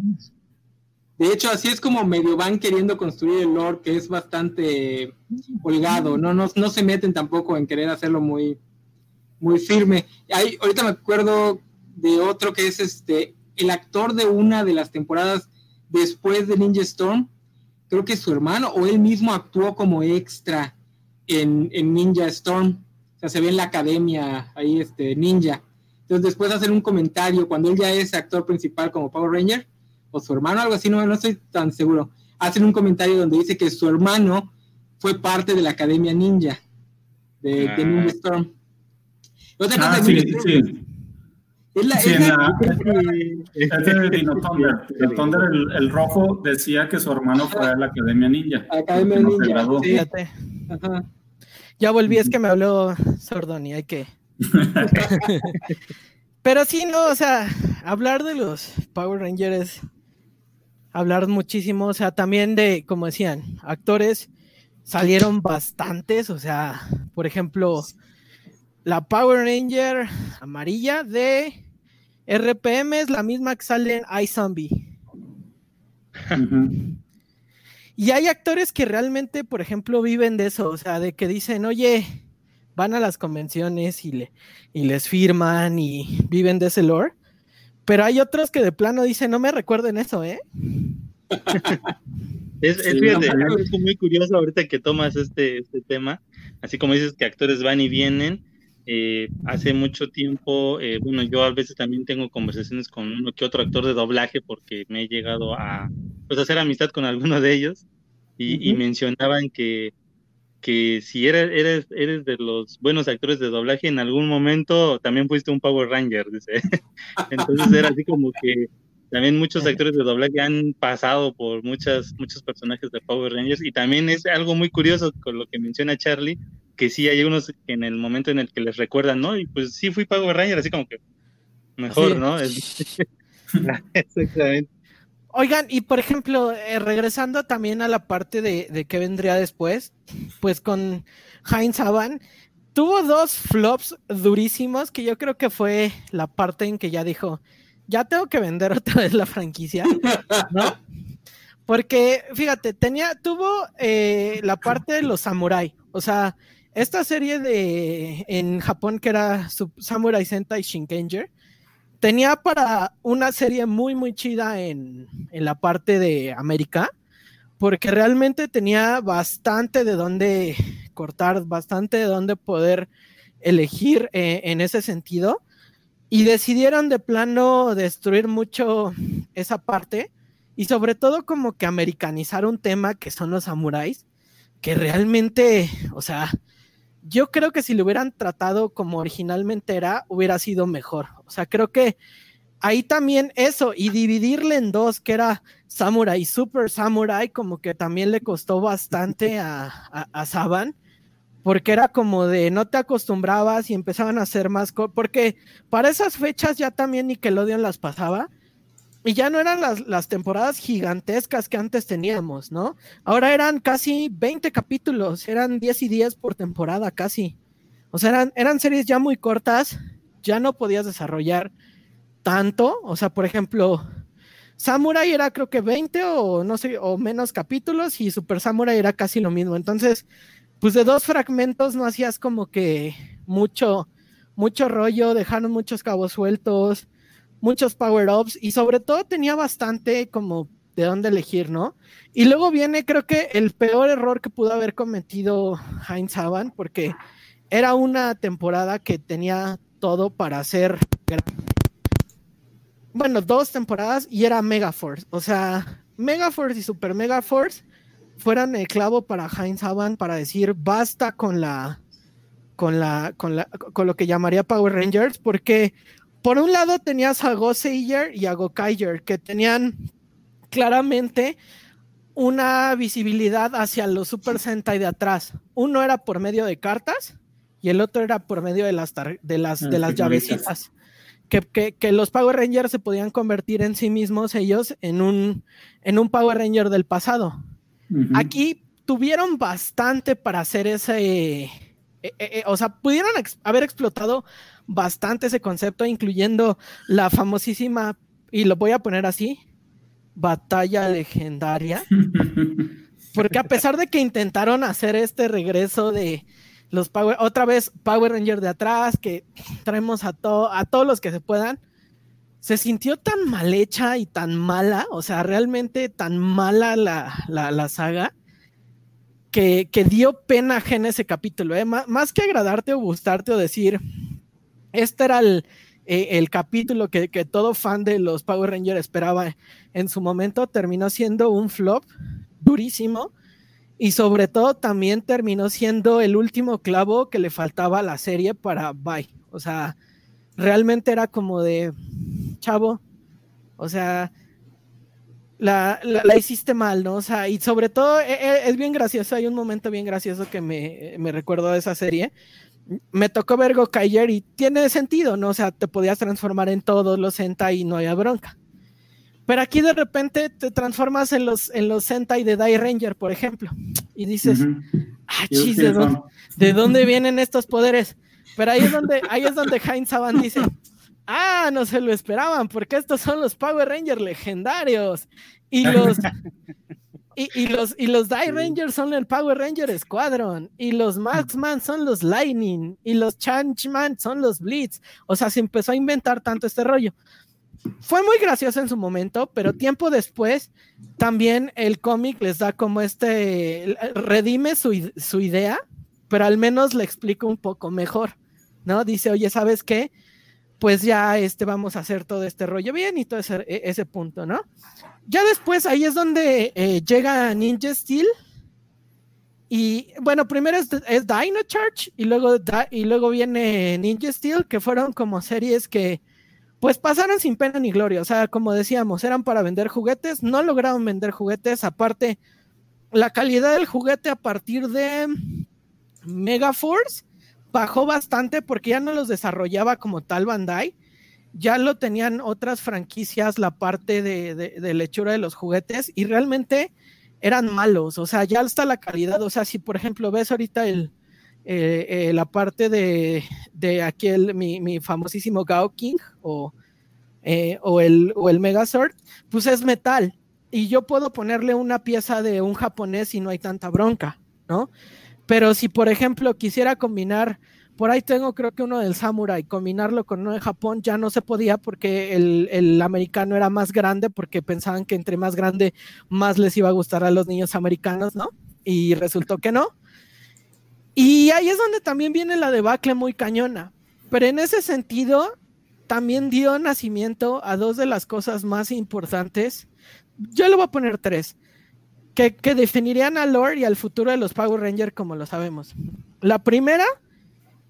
De hecho, así es como medio van queriendo construir el lore, que es bastante holgado, ¿no? No, no se meten tampoco en querer hacerlo muy, muy firme. Hay, ahorita me acuerdo de otro que es este, el actor de una de las temporadas después de Ninja Storm, creo que su hermano o él mismo actuó como extra en, Ninja Storm. O sea, se ve en la academia ahí, este, Ninja. Entonces después hacen un comentario cuando él ya es actor principal como Power Ranger, o su hermano, algo así, no, no estoy tan seguro. Hacen un comentario donde dice que su hermano fue parte de la academia Ninja de, Ninja ah. Storm. ah, sí, sí. Es la, el, rojo, decía que su hermano fue a la Academia Ninja. Academia Ninja. Ya volví, es que me habló Sordoni, hay que. Pero sí, no, o sea, hablar de los Power Rangers, hablar muchísimo, o sea, también de, como decían, actores salieron bastantes, o sea, por ejemplo, la Power Ranger amarilla de RPM es la misma que sale en iZombie. Y hay actores que realmente, por ejemplo, viven de eso, o sea, de que dicen, oye, van a las convenciones y, le, y les firman y viven de ese lore. Pero hay otros que de plano dicen, no me recuerden eso, ¿eh? es, es, muy curioso ahorita que tomas este, este tema, así como dices que actores van y vienen. Eh, hace mucho tiempo, eh, bueno, yo a veces también tengo conversaciones con uno que otro actor de doblaje porque me he llegado a pues, hacer amistad con alguno de ellos. Y, mencionaban que, que si eres, eres, eres de los buenos actores de doblaje, en algún momento también fuiste un Power Ranger, dice. Entonces era así como que también muchos actores de doblaje han pasado por muchas, muchos personajes de Power Rangers. Y también es algo muy curioso con lo que menciona Charlie, que sí hay unos que en el momento en el que les recuerdan, ¿no? Y pues sí fui Power Ranger, así como que mejor, ¿no? Exactamente. Oigan, y por ejemplo, eh, regresando también a la parte de, de qué vendría después, pues con Heinz Haban, tuvo dos flops durísimos que yo creo que fue la parte en que ya dijo, ya tengo que vender otra vez la franquicia, ¿no? Porque, fíjate, tenía, tuvo eh, la parte de los samurai, o sea, esta serie de en Japón que era Samurai Sentai Shinkenger, tenía para una serie muy, muy chida en, la parte de América, porque realmente tenía bastante de dónde cortar, bastante de dónde poder elegir eh, en ese sentido. Y decidieron de plano destruir mucho esa parte y sobre todo como que americanizar un tema que son los samuráis, que realmente, o sea, yo creo que si lo hubieran tratado como originalmente era, hubiera sido mejor. O sea, creo que ahí también eso, y dividirle en dos, que era Samurai, Super Samurai, como que también le costó bastante a, a, Saban, porque era como de no te acostumbrabas y empezaban a hacer más, porque para esas fechas ya también Nickelodeon las pasaba y ya no eran las, temporadas gigantescas que antes teníamos, ¿no? Ahora eran casi 20 capítulos, eran 10 y 10 por temporada casi. O sea, eran, eran series ya muy cortas, ya no podías desarrollar tanto. O sea, por ejemplo, Samurai era creo que 20 o no sé, o menos capítulos y Super Samurai era casi lo mismo. Entonces, pues de dos fragmentos no hacías como que mucho, mucho rollo, dejaron muchos cabos sueltos muchos power-ups y sobre todo tenía bastante como de dónde elegir, ¿no? Y luego viene, creo que el peor error que pudo haber cometido Heinz Haban, porque era una temporada que tenía todo para hacer. Bueno, dos temporadas y era Megaforce. O sea, Megaforce y Super Megaforce fueran el clavo para Heinz Haban para decir basta con la. Con, la, con, la, con lo que llamaría Power Rangers, porque por un lado tenías a Goseiger y a Gokaiger, que tenían claramente una visibilidad hacia los Super Sentai de atrás. Uno era por medio de cartas y el otro era por medio de las, de las, de las llavecitas. Que, que, los Power Rangers se podían convertir en sí mismos ellos en un, en un Power Ranger del pasado. Aquí tuvieron bastante para hacer ese... Eh, eh, eh, o sea, pudieron haber explotado bastante ese concepto, incluyendo la famosísima, y lo voy a poner así, batalla legendaria. Porque a pesar de que intentaron hacer este regreso de los Power, otra vez Power Ranger de atrás, que traemos a, a todos los que se puedan, se sintió tan mal hecha y tan mala, o sea, realmente tan mala la, saga, que, dio pena en ese capítulo. ¿eh? más que agradarte o gustarte o decir, este era el, eh, capítulo que, todo fan de los Power Rangers esperaba en su momento. Terminó siendo un flop durísimo. Y sobre todo también terminó siendo el último clavo que le faltaba a la serie para Bye. O sea, realmente era como de chavo. O sea, la, hiciste mal, ¿no? O sea, y sobre todo e, e, es, bien gracioso. Hay un momento bien gracioso que me, me recuerdo de esa serie me tocó ver Gokaiger y tiene sentido, ¿no? O sea, te podías transformar en todos los Sentai y no había bronca. Pero aquí de repente te transformas en los, en los Sentai de Die Ranger, por ejemplo. Y dices, ah, chis, ¿de dónde, vienen estos poderes? Pero ahí es donde, ahí es donde Heinz Saban dice, ah, no se lo esperaban, porque estos son los Power Rangers legendarios. Y los, y, los, y los Die Rangers son el Power Ranger Squadron. Y los Maxman son los Lightning. Y los Changeman son los Blitz. O sea, se empezó a inventar tanto este rollo. Fue muy gracioso en su momento, pero tiempo después también el cómic les da como este, redime su, su idea, pero al menos le explica un poco mejor, ¿no? Dice, oye, ¿sabes qué? pues ya este, vamos a hacer todo este rollo bien y todo ese, e, ese punto, ¿no? Ya después ahí es donde eh, llega Ninja Steel. Y bueno, primero es, Dino Charge y luego, y luego viene Ninja Steel, que fueron como series que pues pasaron sin pena ni gloria. O sea, como decíamos, eran para vender juguetes, no lograron vender juguetes. Aparte, la calidad del juguete a partir de Megaforce bajó bastante porque ya no los desarrollaba como tal Bandai, ya lo tenían otras franquicias la parte de, de, lechura de los juguetes y realmente eran malos, o sea, ya hasta la calidad, o sea, si por ejemplo ves ahorita el, eh, eh, la parte de, de aquel, mi, mi famosísimo Gao King o, eh, o, el, o el Megazord, pues es metal y yo puedo ponerle una pieza de un japonés y no hay tanta bronca, ¿no? Pero si, por ejemplo, quisiera combinar, por ahí tengo creo que uno del Samurai, combinarlo con uno de Japón, ya no se podía porque el, americano era más grande, porque pensaban que entre más grande, más les iba a gustar a los niños americanos, ¿no? Y resultó que no. Y ahí es donde también viene la debacle muy cañona. Pero en ese sentido, también dio nacimiento a dos de las cosas más importantes. Yo le voy a poner tres que, definirían al lore y al futuro de los Power Rangers como lo sabemos. La primera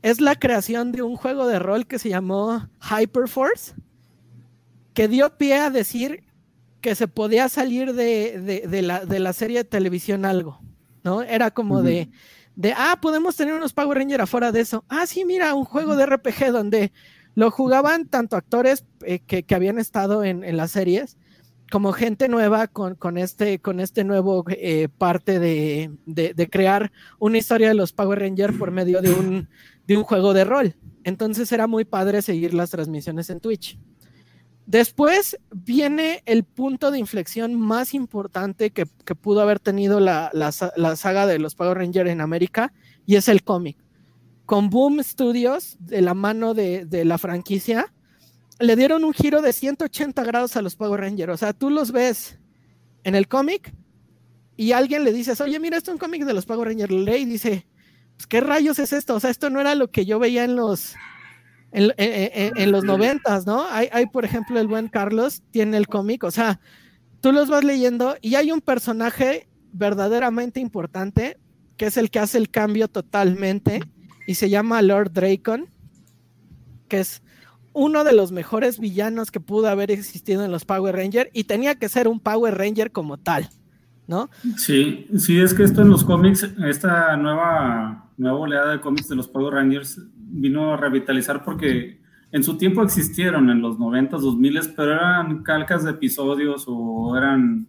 es la creación de un juego de rol que se llamó Hyperforce, que dio pie a decir que se podía salir de, la, serie de televisión algo, ¿no? Era como de, de, ah, podemos tener unos Power Rangers afuera de eso. Ah, sí, mira, un juego de RPG donde lo jugaban tanto actores eh, que, habían estado en, en las series, como gente nueva con, este, este nuevo eh, parte de, crear una historia de los Power Rangers por medio de un, juego de rol. Entonces era muy padre seguir las transmisiones en Twitch. Después viene el punto de inflexión más importante que, pudo haber tenido la, saga de los Power Rangers en América y es el cómic. Con Boom Studios, de la mano de la franquicia, le dieron un giro de 180 grados a los Power Rangers. O sea, tú los ves en el cómic y alguien le dices, oye, mira, esto es un cómic de los Power Rangers. Lee y dice, pues, ¿qué rayos es esto? O sea, esto no era lo que yo veía en los en, los noventas, ¿no? Hay, hay, por ejemplo, el buen Carlos tiene el cómic, o sea, tú los vas leyendo y hay un personaje verdaderamente importante que es el que hace el cambio totalmente y se llama Lord Dracon, que es uno de los mejores villanos que pudo haber existido en los Power Rangers y tenía que ser un Power Ranger como tal, ¿no? Sí, sí, es que esto en los cómics, esta nueva, nueva oleada de cómics de los Power Rangers vino a revitalizar porque en su tiempo existieron en los 90s, 2000 pero eran calcas de episodios o eran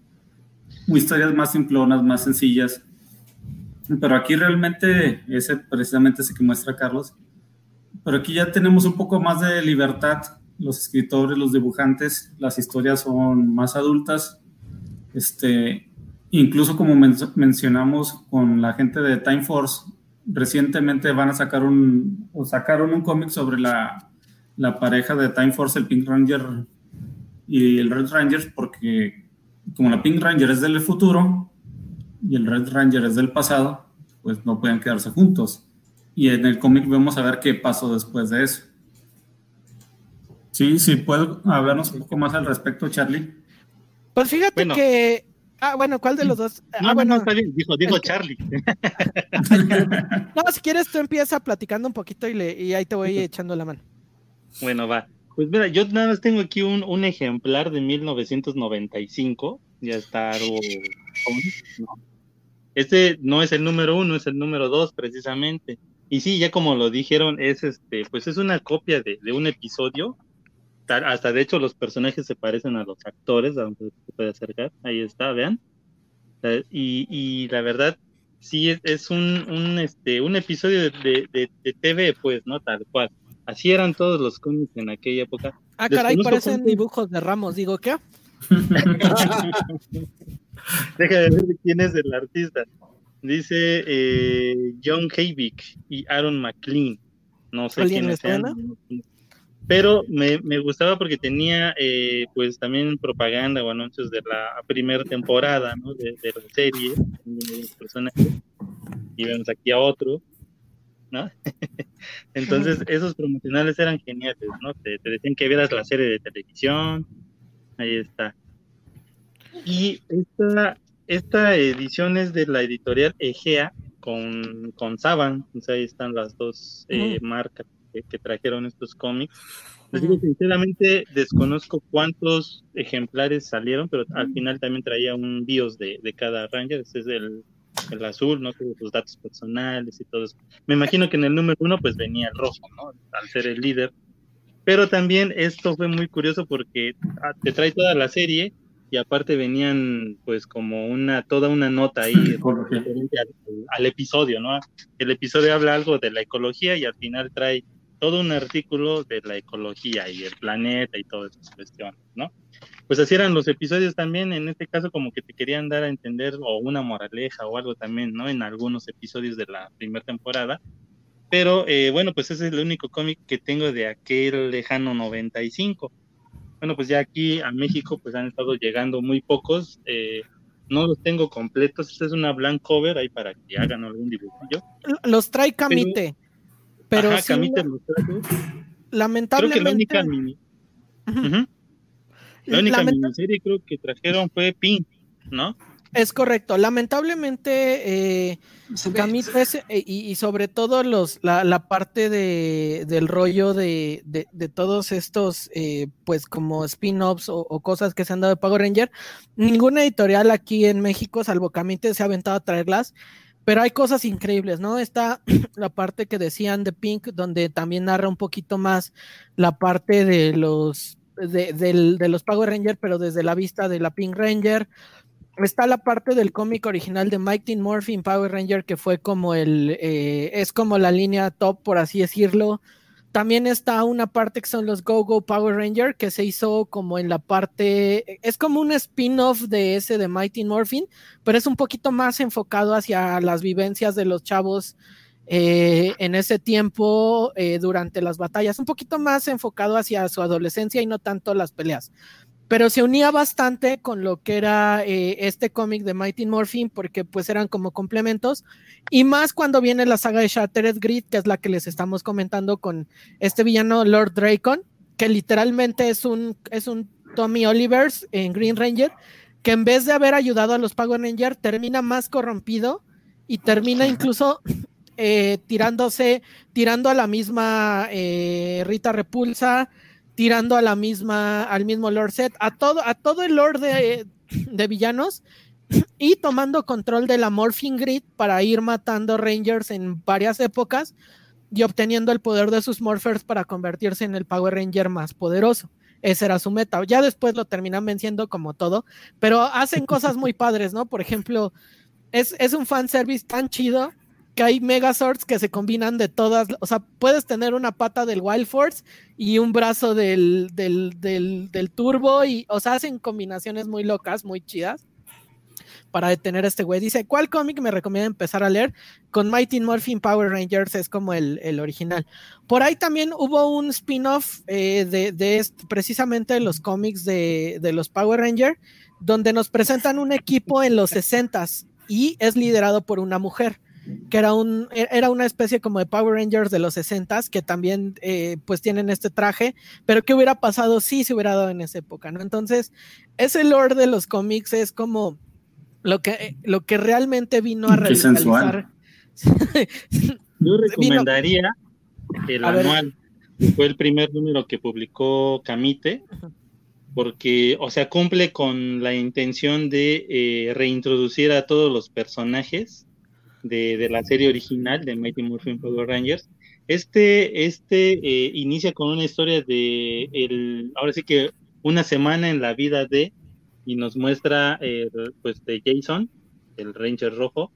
historias más simplonas, más sencillas. Pero aquí realmente, ese precisamente ese que muestra Carlos, pero aquí ya tenemos un poco más de libertad. Los escritores, los dibujantes, las historias son más adultas. Este, incluso como mencionamos con la gente de Time Force, recientemente van a sacar un, o sacaron un cómic sobre la, la pareja de Time Force, el Pink Ranger y el Red Ranger, porque como la Pink Ranger es del futuro y el Red Ranger es del pasado, pues no pueden quedarse juntos y en el cómic vamos a ver qué pasó después de eso. Sí, sí, ¿puedo hablarnos un poco más al respecto, Charlie? Pues fíjate que... Ah, bueno, ¿cuál de los dos? No, ah, bueno, está bien, dijo, dijo Charlie. no, si quieres tú empieza platicando un poquito y, le, y ahí te voy echando la mano. Bueno, va. Pues mira, yo nada más tengo aquí un, un ejemplar de 1995, ya está algo... ¿no? Este no es el número uno, es el número dos precisamente. Y sí, ya como lo dijeron, es este, pues es una copia de, un episodio. Hasta de hecho los personajes se parecen a los actores, aunque se puede acercar. Ahí está, vean. Y, y la verdad, sí es, un, un, este, un episodio de, de, TV, pues, ¿no? Tal cual. Así eran todos los cómics en aquella época. Ah, caray, parecen dibujos de Ramos, digo, ¿qué? Deja de ver quién es el artista. Dice eh, John Hayvick y Aaron McLean. No sé quiénes sean. Pero me, me, gustaba porque tenía eh, pues también propaganda o anuncios de la primera temporada ¿no? de, la serie. Y vemos aquí a otro. ¿no? Entonces esos promocionales eran geniales, ¿no? Te, te decían que vieras la serie de televisión. Ahí está. Y esta, esta edición es de la editorial Egea con, con Saban, ahí están las dos eh, marcas que, trajeron estos cómics. Les digo sinceramente, desconozco cuántos ejemplares salieron, pero al final también traía un BIOS de, de cada Ranger, ese es el, el azul, ¿no? Todos sus datos personales y todo eso. Me imagino que en el número uno pues venía el rojo, ¿no? Al ser el líder. Pero también esto fue muy curioso porque ah, te trae toda la serie y aparte venían pues como una toda una nota ahí referente al, episodio, ¿no? El episodio habla algo de la ecología y al final trae todo un artículo de la ecología y el planeta y todas esas cuestiones, ¿no? Pues así eran los episodios también, en este caso como que te querían dar a entender o una moraleja o algo también, ¿no? En algunos episodios de la primera temporada. Pero eh, bueno, pues ese es el único cómic que tengo de aquel lejano 95 bueno, pues ya aquí a México pues han estado llegando muy pocos. Eh, no los tengo completos. Esta es una blank cover ahí para que hagan algún dibujillo. Los trae Camite. Pero, ajá, Camite los trae. Lamentablemente. Creo que la única mini. La única miniserie creo que trajeron fue Pink, ¿no? Es correcto. Lamentablemente, eh, eh y, sobre todo los, la, parte de, del rollo de, de, todos estos, eh, pues como spin-offs o, cosas que se han dado de Power Ranger, ninguna editorial aquí en México, salvo Camite, se ha aventado a traerlas. Pero hay cosas increíbles, ¿no? Está la parte que decían de Pink, donde también narra un poquito más la parte de los de, de, los Power Ranger, pero desde la vista de la Pink Ranger está la parte del cómic original de Mike en Power Ranger, que fue como el, eh, es como la línea top, por así decirlo. También está una parte que son los Go Go Power Ranger, que se hizo como en la parte, es como un spin-off de ese de Mighty Morphin, pero es un poquito más enfocado hacia las vivencias de los chavos eh, en ese tiempo eh, durante las batallas, un poquito más enfocado hacia su adolescencia y no tanto las peleas pero se unía bastante con lo que era eh, este cómic de Mighty Morphin, porque pues eran como complementos, y más cuando viene la saga de Shattered Grid, que es la que les estamos comentando con este villano Lord Dracon, que literalmente es un, es un Tommy Olivers en Green Ranger, que en vez de haber ayudado a los Power Rangers, termina más corrompido y termina incluso eh, tirándose, tirando a la misma eh, Rita Repulsa, tirando a la misma, al mismo Lord Set, a todo, a todo el Lord de, villanos y tomando control de la Morphing Grid para ir matando Rangers en varias épocas y obteniendo el poder de sus Morphers para convertirse en el Power Ranger más poderoso. Ese era su meta. Ya después lo terminan venciendo como todo, pero hacen cosas muy padres, ¿no? Por ejemplo, es, es un fanservice tan chido que hay Megazords que se combinan de todas, o sea, puedes tener una pata del Wild Force y un brazo del, del, del, Turbo, y, o sea, hacen combinaciones muy locas, muy chidas para detener a este güey. Dice, ¿cuál cómic me recomienda empezar a leer? Con Mighty Morphin Power Rangers es como el, el original. Por ahí también hubo un spin-off eh, de, de precisamente los cómics de, de los Power Rangers, donde nos presentan un equipo en los 60s y es liderado por una mujer que era, un, e, era una especie como de Power Rangers de los 60 que también eh, pues tienen este traje, pero ¿qué hubiera pasado si se hubiera dado en esa época? ¿no? Entonces, ese lore de los cómics es como lo que, lo que realmente vino a revitalizar. Yo recomendaría el anual, fue el primer número que publicó Camite, porque, o sea, cumple con la intención de eh, reintroducir a todos los personajes de, la serie original de Mighty Morphin Power Rangers. Este, este eh, inicia con una historia de, el, ahora sí que una semana en la vida de, y nos muestra pues de Jason, el Ranger rojo,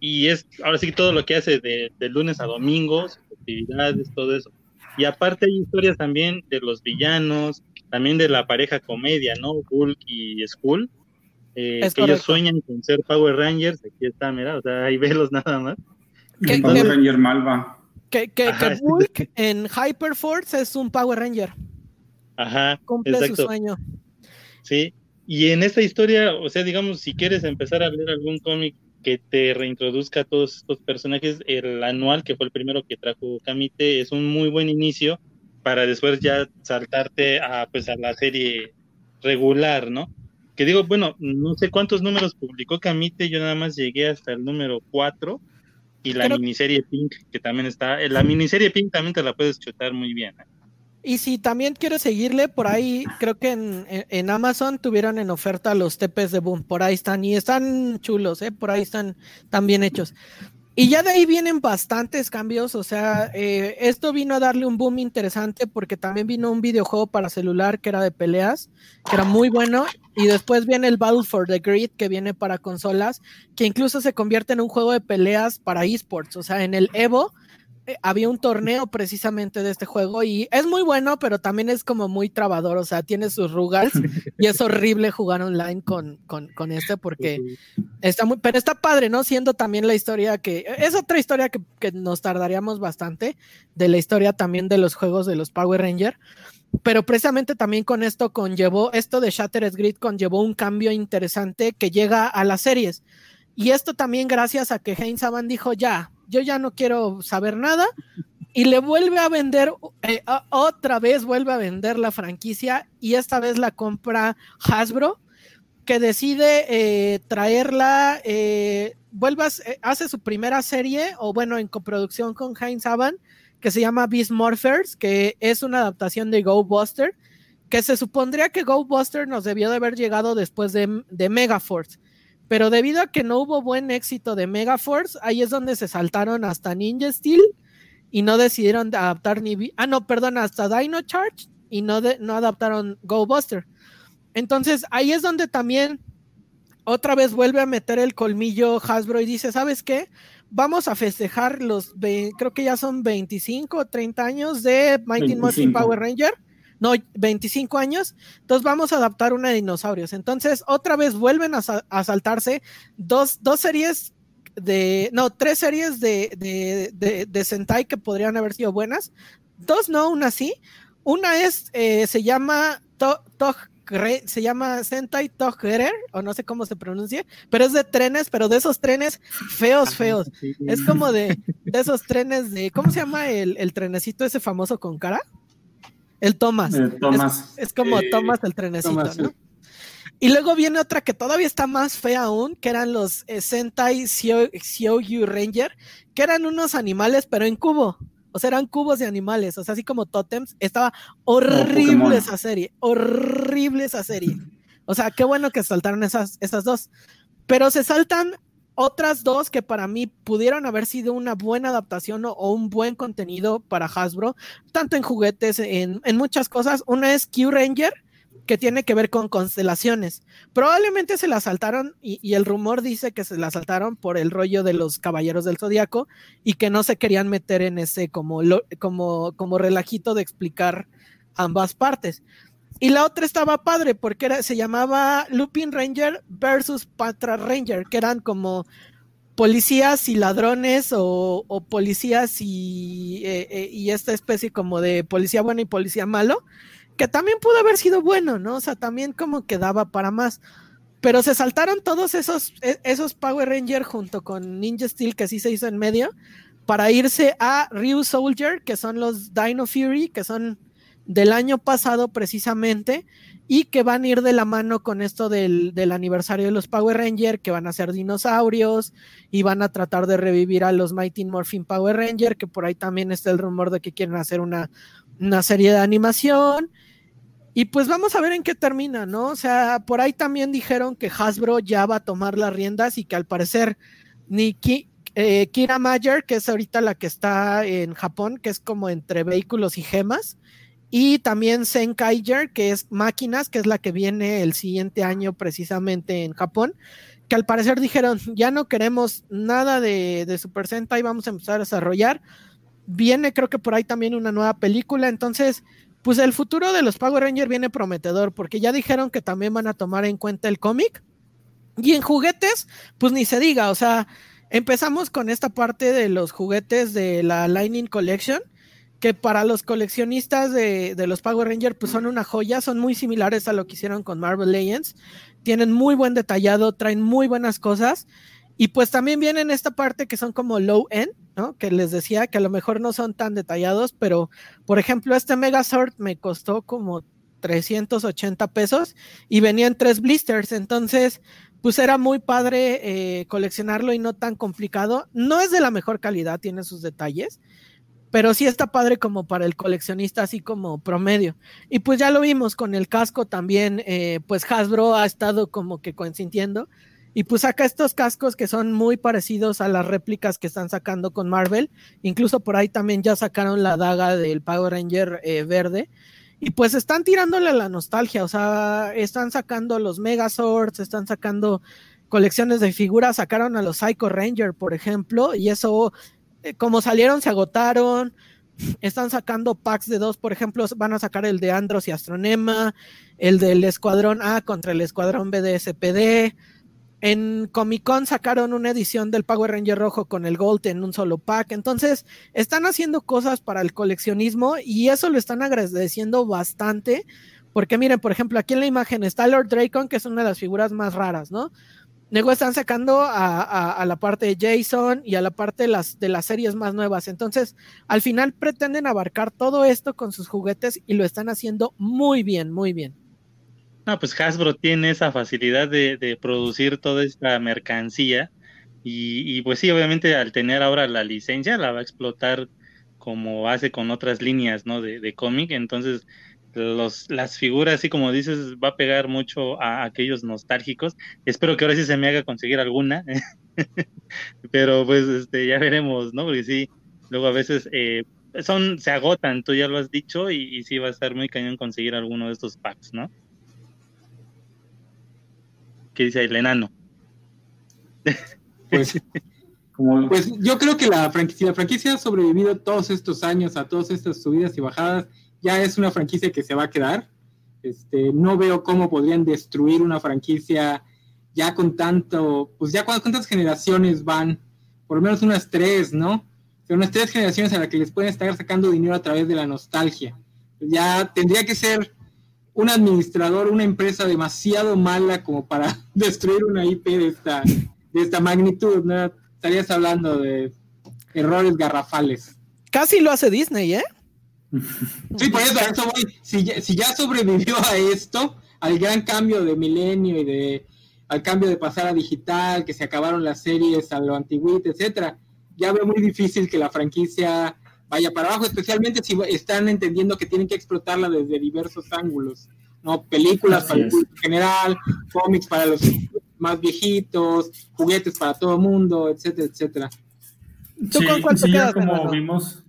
y es ahora sí todo lo que hace de, lunes a domingos, actividades, todo eso. Y aparte hay historias también de los villanos, también de la pareja comedia, ¿no? Hulk y Skull, eh, que ellos sueñan con ser Power Rangers, aquí está, mira, o sea, ahí velos nada más. Que, Power Ranger Malva. Que, que, Hulk en Hyperforce es un Power Ranger. Ajá. Cumple su sueño. Sí, y en esta historia, o sea, digamos, si quieres empezar a leer algún cómic que te reintroduzca a todos estos personajes, el anual, que fue el primero que trajo Kamite, es un muy buen inicio para después ya saltarte a, pues, a la serie regular, ¿no? Que digo, bueno, no sé cuántos números publicó Kamite, yo nada más llegué hasta el número 4 y la miniserie Pink, que también está, la miniserie Pink también te la puedes chutar muy bien. ¿eh? Y si también quieres seguirle, por ahí creo que en, Amazon tuvieron en oferta los TPs de Boom. Por ahí están y están chulos, ¿eh? por ahí están tan bien hechos. Y ya de ahí vienen bastantes cambios, o sea, eh, esto vino a darle un boom interesante porque también vino un videojuego para celular que era de peleas, que era muy bueno, y después viene el Battle for the Grid que viene para consolas, que incluso se convierte en un juego de peleas para esports, o sea, en el Evo había un torneo precisamente de este juego y es muy bueno, pero también es como muy trabador, o sea, tiene sus rugas y es horrible jugar online con, con, este porque está muy, pero está padre, ¿no? Siendo también la historia que, es otra historia que, que nos tardaríamos bastante, de la historia también de los juegos de los Power Ranger, pero precisamente también con esto conllevó, esto de Shattered Grid conllevó un cambio interesante que llega a las series. Y esto también gracias a que Heinz Saban dijo, ya, yo ya no quiero saber nada. Y le vuelve a vender, eh, otra vez vuelve a vender la franquicia y esta vez la compra Hasbro, que decide eh, traerla, eh, vuelve hace su primera serie, o bueno, en coproducción con Heinz Saban, que se llama Beast Morphers, que es una adaptación de Go Buster, que se supondría que Go Buster nos debió de haber llegado después de, de Megaforce pero debido a que no hubo buen éxito de Megaforce, ahí es donde se saltaron hasta Ninja Steel y no decidieron adaptar ni. Ah, no, perdón, hasta Dino Charge y no, no adaptaron Go Buster. Entonces ahí es donde también otra vez vuelve a meter el colmillo Hasbro y dice: ¿Sabes qué? Vamos a festejar los, creo que ya son 25 o 30 años de Mighty Morphin Power Ranger no, 25 años, entonces vamos a adaptar una de dinosaurios. Entonces, otra vez vuelven a, saltarse dos, series de, no, tres series de, de, Sentai que podrían haber sido buenas. Dos no, una sí. Una es, eh, se llama se llama Sentai Toggerer, o no sé cómo se pronuncia, pero es de trenes, pero de esos trenes feos, feos. Es como de, esos trenes de, ¿cómo se llama el, el trenecito ese famoso con cara? El Thomas. Es, como Thomas el trenecito, ¿no? Y luego viene otra que todavía está más fea aún, que eran los eh, Sentai Xiou Ranger, que eran unos animales, pero en cubo. O sea, eran cubos de animales, o sea, así como totems. Estaba horrible esa serie, horrible esa serie. O sea, qué bueno que saltaron esas, esas dos. Pero se saltan otras dos que para mí pudieron haber sido una buena adaptación o, un buen contenido para Hasbro, tanto en juguetes, en, muchas cosas. Una es Q Ranger, que tiene que ver con constelaciones. Probablemente se la saltaron y, el rumor dice que se la saltaron por el rollo de los caballeros del zodiaco y que no se querían meter en ese como, como, como relajito de explicar ambas partes. Y la otra estaba padre porque era, se llamaba Lupin Ranger versus Patra Ranger, que eran como policías y ladrones o, policías y, eh, eh, y, esta especie como de policía bueno y policía malo, que también pudo haber sido bueno, ¿no? O sea, también como quedaba para más. Pero se saltaron todos esos, e, esos Power Ranger junto con Ninja Steel que sí se hizo en medio para irse a Ryu Soldier, que son los Dino Fury, que son del año pasado precisamente y que van a ir de la mano con esto del, aniversario de los Power Rangers, que van a ser dinosaurios y van a tratar de revivir a los Mighty Morphin Power Ranger, que por ahí también está el rumor de que quieren hacer una, una serie de animación. Y pues vamos a ver en qué termina, ¿no? O sea, por ahí también dijeron que Hasbro ya va a tomar las riendas y que al parecer ni eh, Kira Mayer, que es ahorita la que está en Japón, que es como entre vehículos y gemas, y también Senkaiger, que es máquinas, que es la que viene el siguiente año precisamente en Japón, que al parecer dijeron, ya no queremos nada de, de Super Sentai, vamos a empezar a desarrollar. Viene creo que por ahí también una nueva película, entonces pues el futuro de los Power Rangers viene prometedor, porque ya dijeron que también van a tomar en cuenta el cómic. Y en juguetes, pues ni se diga, o sea, empezamos con esta parte de los juguetes de la Lightning Collection, que para los coleccionistas de, de, los Power Rangers, pues son una joya, son muy similares a lo que hicieron con Marvel Legends, tienen muy buen detallado, traen muy buenas cosas. Y pues también vienen esta parte que son como low end, ¿no? Que les decía que a lo mejor no son tan detallados, pero por ejemplo, este Megazord me costó como 380 pesos y venían tres blisters, entonces pues era muy padre eh, coleccionarlo y no tan complicado. No es de la mejor calidad, tiene sus detalles, pero sí está padre como para el coleccionista, así como promedio. Y pues ya lo vimos con el casco también, eh, pues Hasbro ha estado como que consintiendo y pues saca estos cascos que son muy parecidos a las réplicas que están sacando con Marvel. Incluso por ahí también ya sacaron la daga del Power Ranger eh, verde. Y pues están tirándole la nostalgia, o sea, están sacando los Megazords, están sacando colecciones de figuras, sacaron a los Psycho Ranger, por ejemplo, y eso, como salieron, se agotaron. Están sacando packs de dos, por ejemplo, van a sacar el de Andros y Astronema, el del Escuadrón A contra el Escuadrón B de SPD en Comic Con sacaron una edición del Power Ranger rojo con el Gold en un solo pack. Entonces, están haciendo cosas para el coleccionismo y eso lo están agradeciendo bastante. Porque miren, por ejemplo, aquí en la imagen está Lord Dracon, que es una de las figuras más raras, ¿no? Luego están sacando a, la parte de Jason y a la parte de las, de las series más nuevas. Entonces, al final pretenden abarcar todo esto con sus juguetes y lo están haciendo muy bien, muy bien. No, pues Hasbro tiene esa facilidad de, producir toda esta mercancía y, pues sí, obviamente al tener ahora la licencia la va a explotar como hace con otras líneas, ¿no? De, cómic, entonces los, las figuras, así como dices, va a pegar mucho a aquellos nostálgicos. Espero que ahora sí se me haga conseguir alguna, pero pues este, ya veremos, ¿no? Porque sí, luego a veces eh, son, se agotan, tú ya lo has dicho, y, y sí va a estar muy cañón conseguir alguno de estos packs, ¿no? ¿Qué dice el enano? Pues, pues, yo creo que la franquicia, la franquicia ha sobrevivido todos estos años a todas estas subidas y bajadas. Ya es una franquicia que se va a quedar. Este, no veo cómo podrían destruir una franquicia ya con tanto, pues ya cuántas generaciones van, por lo menos unas tres, ¿no? O unas tres generaciones a las que les pueden estar sacando dinero a través de la nostalgia. Ya tendría que ser un administrador, una empresa demasiado mala como para destruir una IP de esta, de esta magnitud, ¿no? Estarías hablando de errores garrafales. Casi lo hace Disney, ¿eh? Sí, por eso, Si, ya sobrevivió a esto, al gran cambio de milenio y de al cambio de pasar a digital, que se acabaron las series a lo antiguito, etcétera, ya veo muy difícil que la franquicia vaya para abajo, especialmente si están entendiendo que tienen que explotarla desde diversos ángulos, ¿no? Películas para el público general, cómics para los más viejitos, juguetes para todo el mundo, etcétera, etcétera. ¿Tú con cuál sí, como vimos.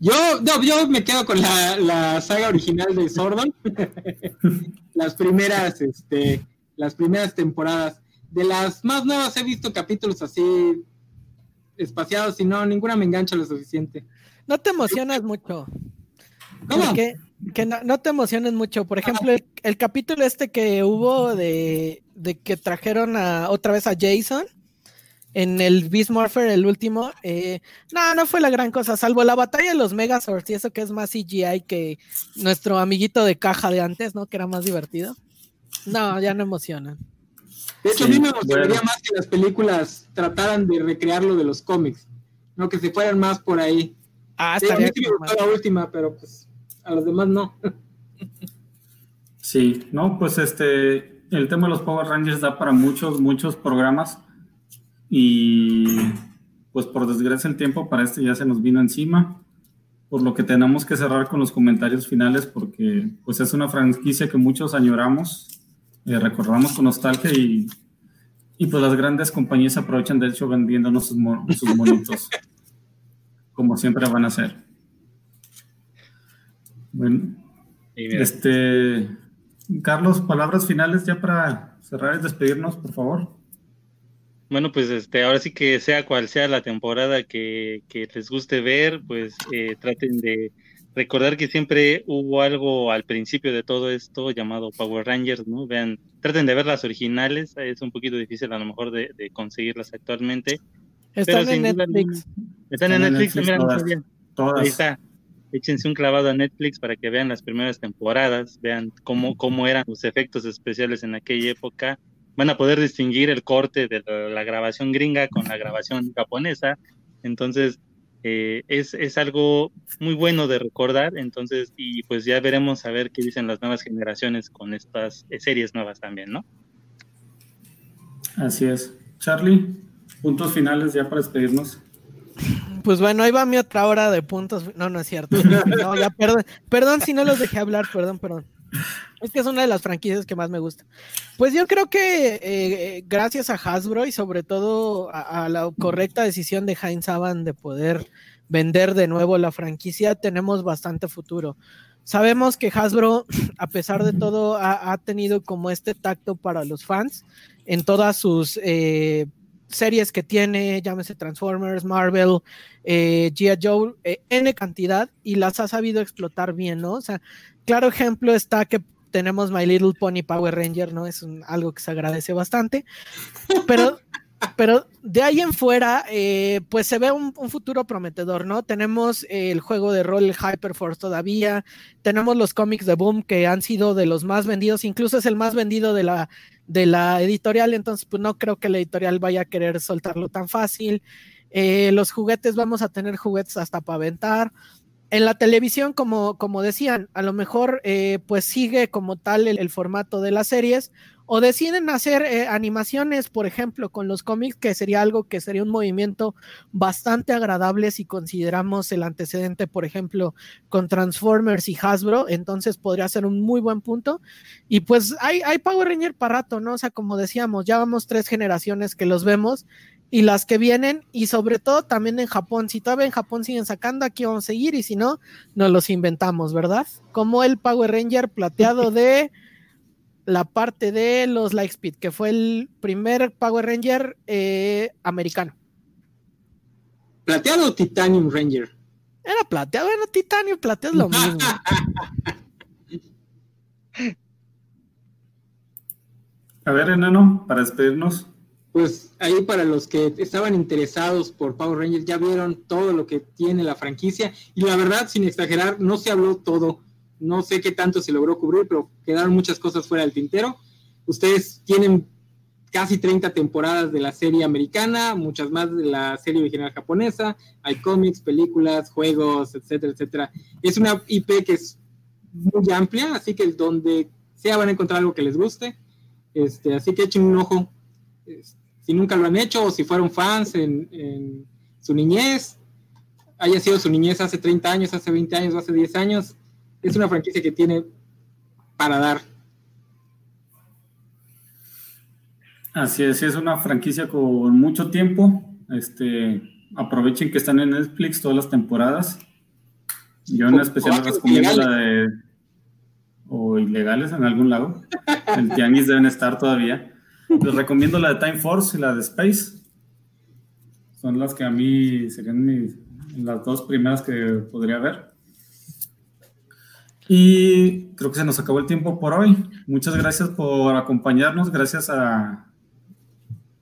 Yo, no, yo me quedo con la, la saga original de Sordon. las primeras, este, las primeras temporadas. De las más nuevas he visto capítulos así espaciados y no, ninguna me engancha lo suficiente. No te emocionas mucho. ¿Cómo? Que, no, te emociones mucho. Por ejemplo, el, capítulo este que hubo de, que trajeron a, otra vez a Jason en el Beast Morpher, el último, eh, no, no fue la gran cosa, salvo la batalla de los Megazords y eso que es más CGI que nuestro amiguito de caja de antes, ¿no? Que era más divertido. No, ya no emocionan. De hecho, a mí me gustaría más que las películas trataran de recrear lo de los cómics, no que se fueran más por ahí. Ah, sí, a mí sí me gustó la última, pero pues a los demás no. Sí, no, pues este, el tema de los Power Rangers da para muchos, muchos programas y pues por desgracia el tiempo para este ya se nos vino encima, por lo que tenemos que cerrar con los comentarios finales porque pues es una franquicia que muchos añoramos eh, recordamos con nostalgia y, y, pues las grandes compañías aprovechan de hecho vendiéndonos sus, sus monitos, como siempre van a hacer. Bueno, este, Carlos, palabras finales ya para cerrar y despedirnos, por favor. Bueno, pues este, ahora sí que sea cual sea la temporada que, les guste ver, pues eh, traten de recordar que siempre hubo algo al principio de todo esto llamado Power Rangers, ¿no? Vean, traten de ver las originales, es un poquito difícil a lo mejor de, conseguirlas actualmente. Están en Netflix. están, en Netflix, Ahí está. Échense un clavado a Netflix para que vean las primeras temporadas, vean cómo, cómo eran los efectos especiales en aquella época van a poder distinguir el corte de la, grabación gringa con la grabación japonesa. Entonces, eh, es, es, algo muy bueno de recordar. Entonces, y pues ya veremos a ver qué dicen las nuevas generaciones con estas eh, series nuevas también, ¿no? Así es. Charlie, puntos finales ya para despedirnos. Pues bueno, ahí va mi otra hora de puntos. No, no es cierto. No, ya, perdón, perdón si no los dejé hablar, perdón, perdón. Es que es una de las franquicias que más me gusta. Pues yo creo que eh, gracias a Hasbro y sobre todo a, la correcta decisión de Heinz Saban de poder vender de nuevo la franquicia, tenemos bastante futuro. Sabemos que Hasbro, a pesar de todo, ha, tenido como este tacto para los fans en todas sus eh, series que tiene, llámese Transformers, Marvel, eh, G.I. Joe, N cantidad, y las ha sabido explotar bien, ¿no? O sea, claro ejemplo está que tenemos My Little Pony Power Ranger, ¿no? Es algo que se agradece bastante. Pero, pero de ahí en fuera, eh, pues se ve un, futuro prometedor, ¿no? Tenemos el juego de rol Hyperforce todavía, tenemos los cómics de Boom que han sido de los más vendidos, incluso es el más vendido de la, de la editorial, entonces pues no creo que la editorial vaya a querer soltarlo tan fácil. Eh, los juguetes, vamos a tener juguetes hasta para aventar en la televisión, como, como decían, a lo mejor eh, pues sigue como tal el, formato de las series o deciden hacer eh, animaciones, por ejemplo, con los cómics, que sería algo que sería un movimiento bastante agradable si consideramos el antecedente, por ejemplo, con Transformers y Hasbro, entonces podría ser un muy buen punto. Y pues hay, hay Power Ranger para rato, ¿no? O sea, como decíamos, ya vamos tres generaciones que los vemos y las que vienen, y sobre todo también en Japón. Si todavía en Japón siguen sacando, aquí vamos a seguir, y si no, nos los inventamos, ¿verdad? Como el Power Ranger plateado de la parte de los Lightspeed, que fue el primer Power Ranger eh, americano. ¿Plateado o Titanium Ranger? Era plateado, era Titanium, plateado es lo mismo. A ver, enano, para despedirnos pues ahí para los que estaban interesados por Power Rangers ya vieron todo lo que tiene la franquicia y la verdad, sin exagerar, no se habló todo, no sé qué tanto se logró cubrir, pero quedaron muchas cosas fuera del tintero. Ustedes tienen casi 30 temporadas de la serie americana, muchas más de la serie original japonesa, hay cómics, películas, juegos, etcétera, etcétera. Es una IP que es muy amplia, así que donde sea van a encontrar algo que les guste. Este, así que echen un ojo. Si nunca lo han hecho o si fueron fans en, su niñez, haya sido su niñez hace 30 años, hace 20 años hace 10 años, es una franquicia que tiene para dar. Así es, es una franquicia con mucho tiempo. Este, aprovechen que están en Netflix todas las temporadas. Yo en especial les recomiendo la de o ilegales en algún lado. El tianguis deben estar todavía. Les recomiendo la de Time Force y la de Space. Son las que a mí serían las dos primeras que podría ver. Y creo que se nos acabó el tiempo por hoy. Muchas gracias por acompañarnos. Gracias a,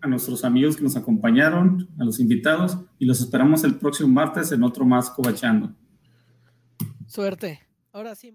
nuestros amigos que nos acompañaron, a los invitados. Y los esperamos el próximo martes en otro más Cobachando. Suerte. Ahora sí.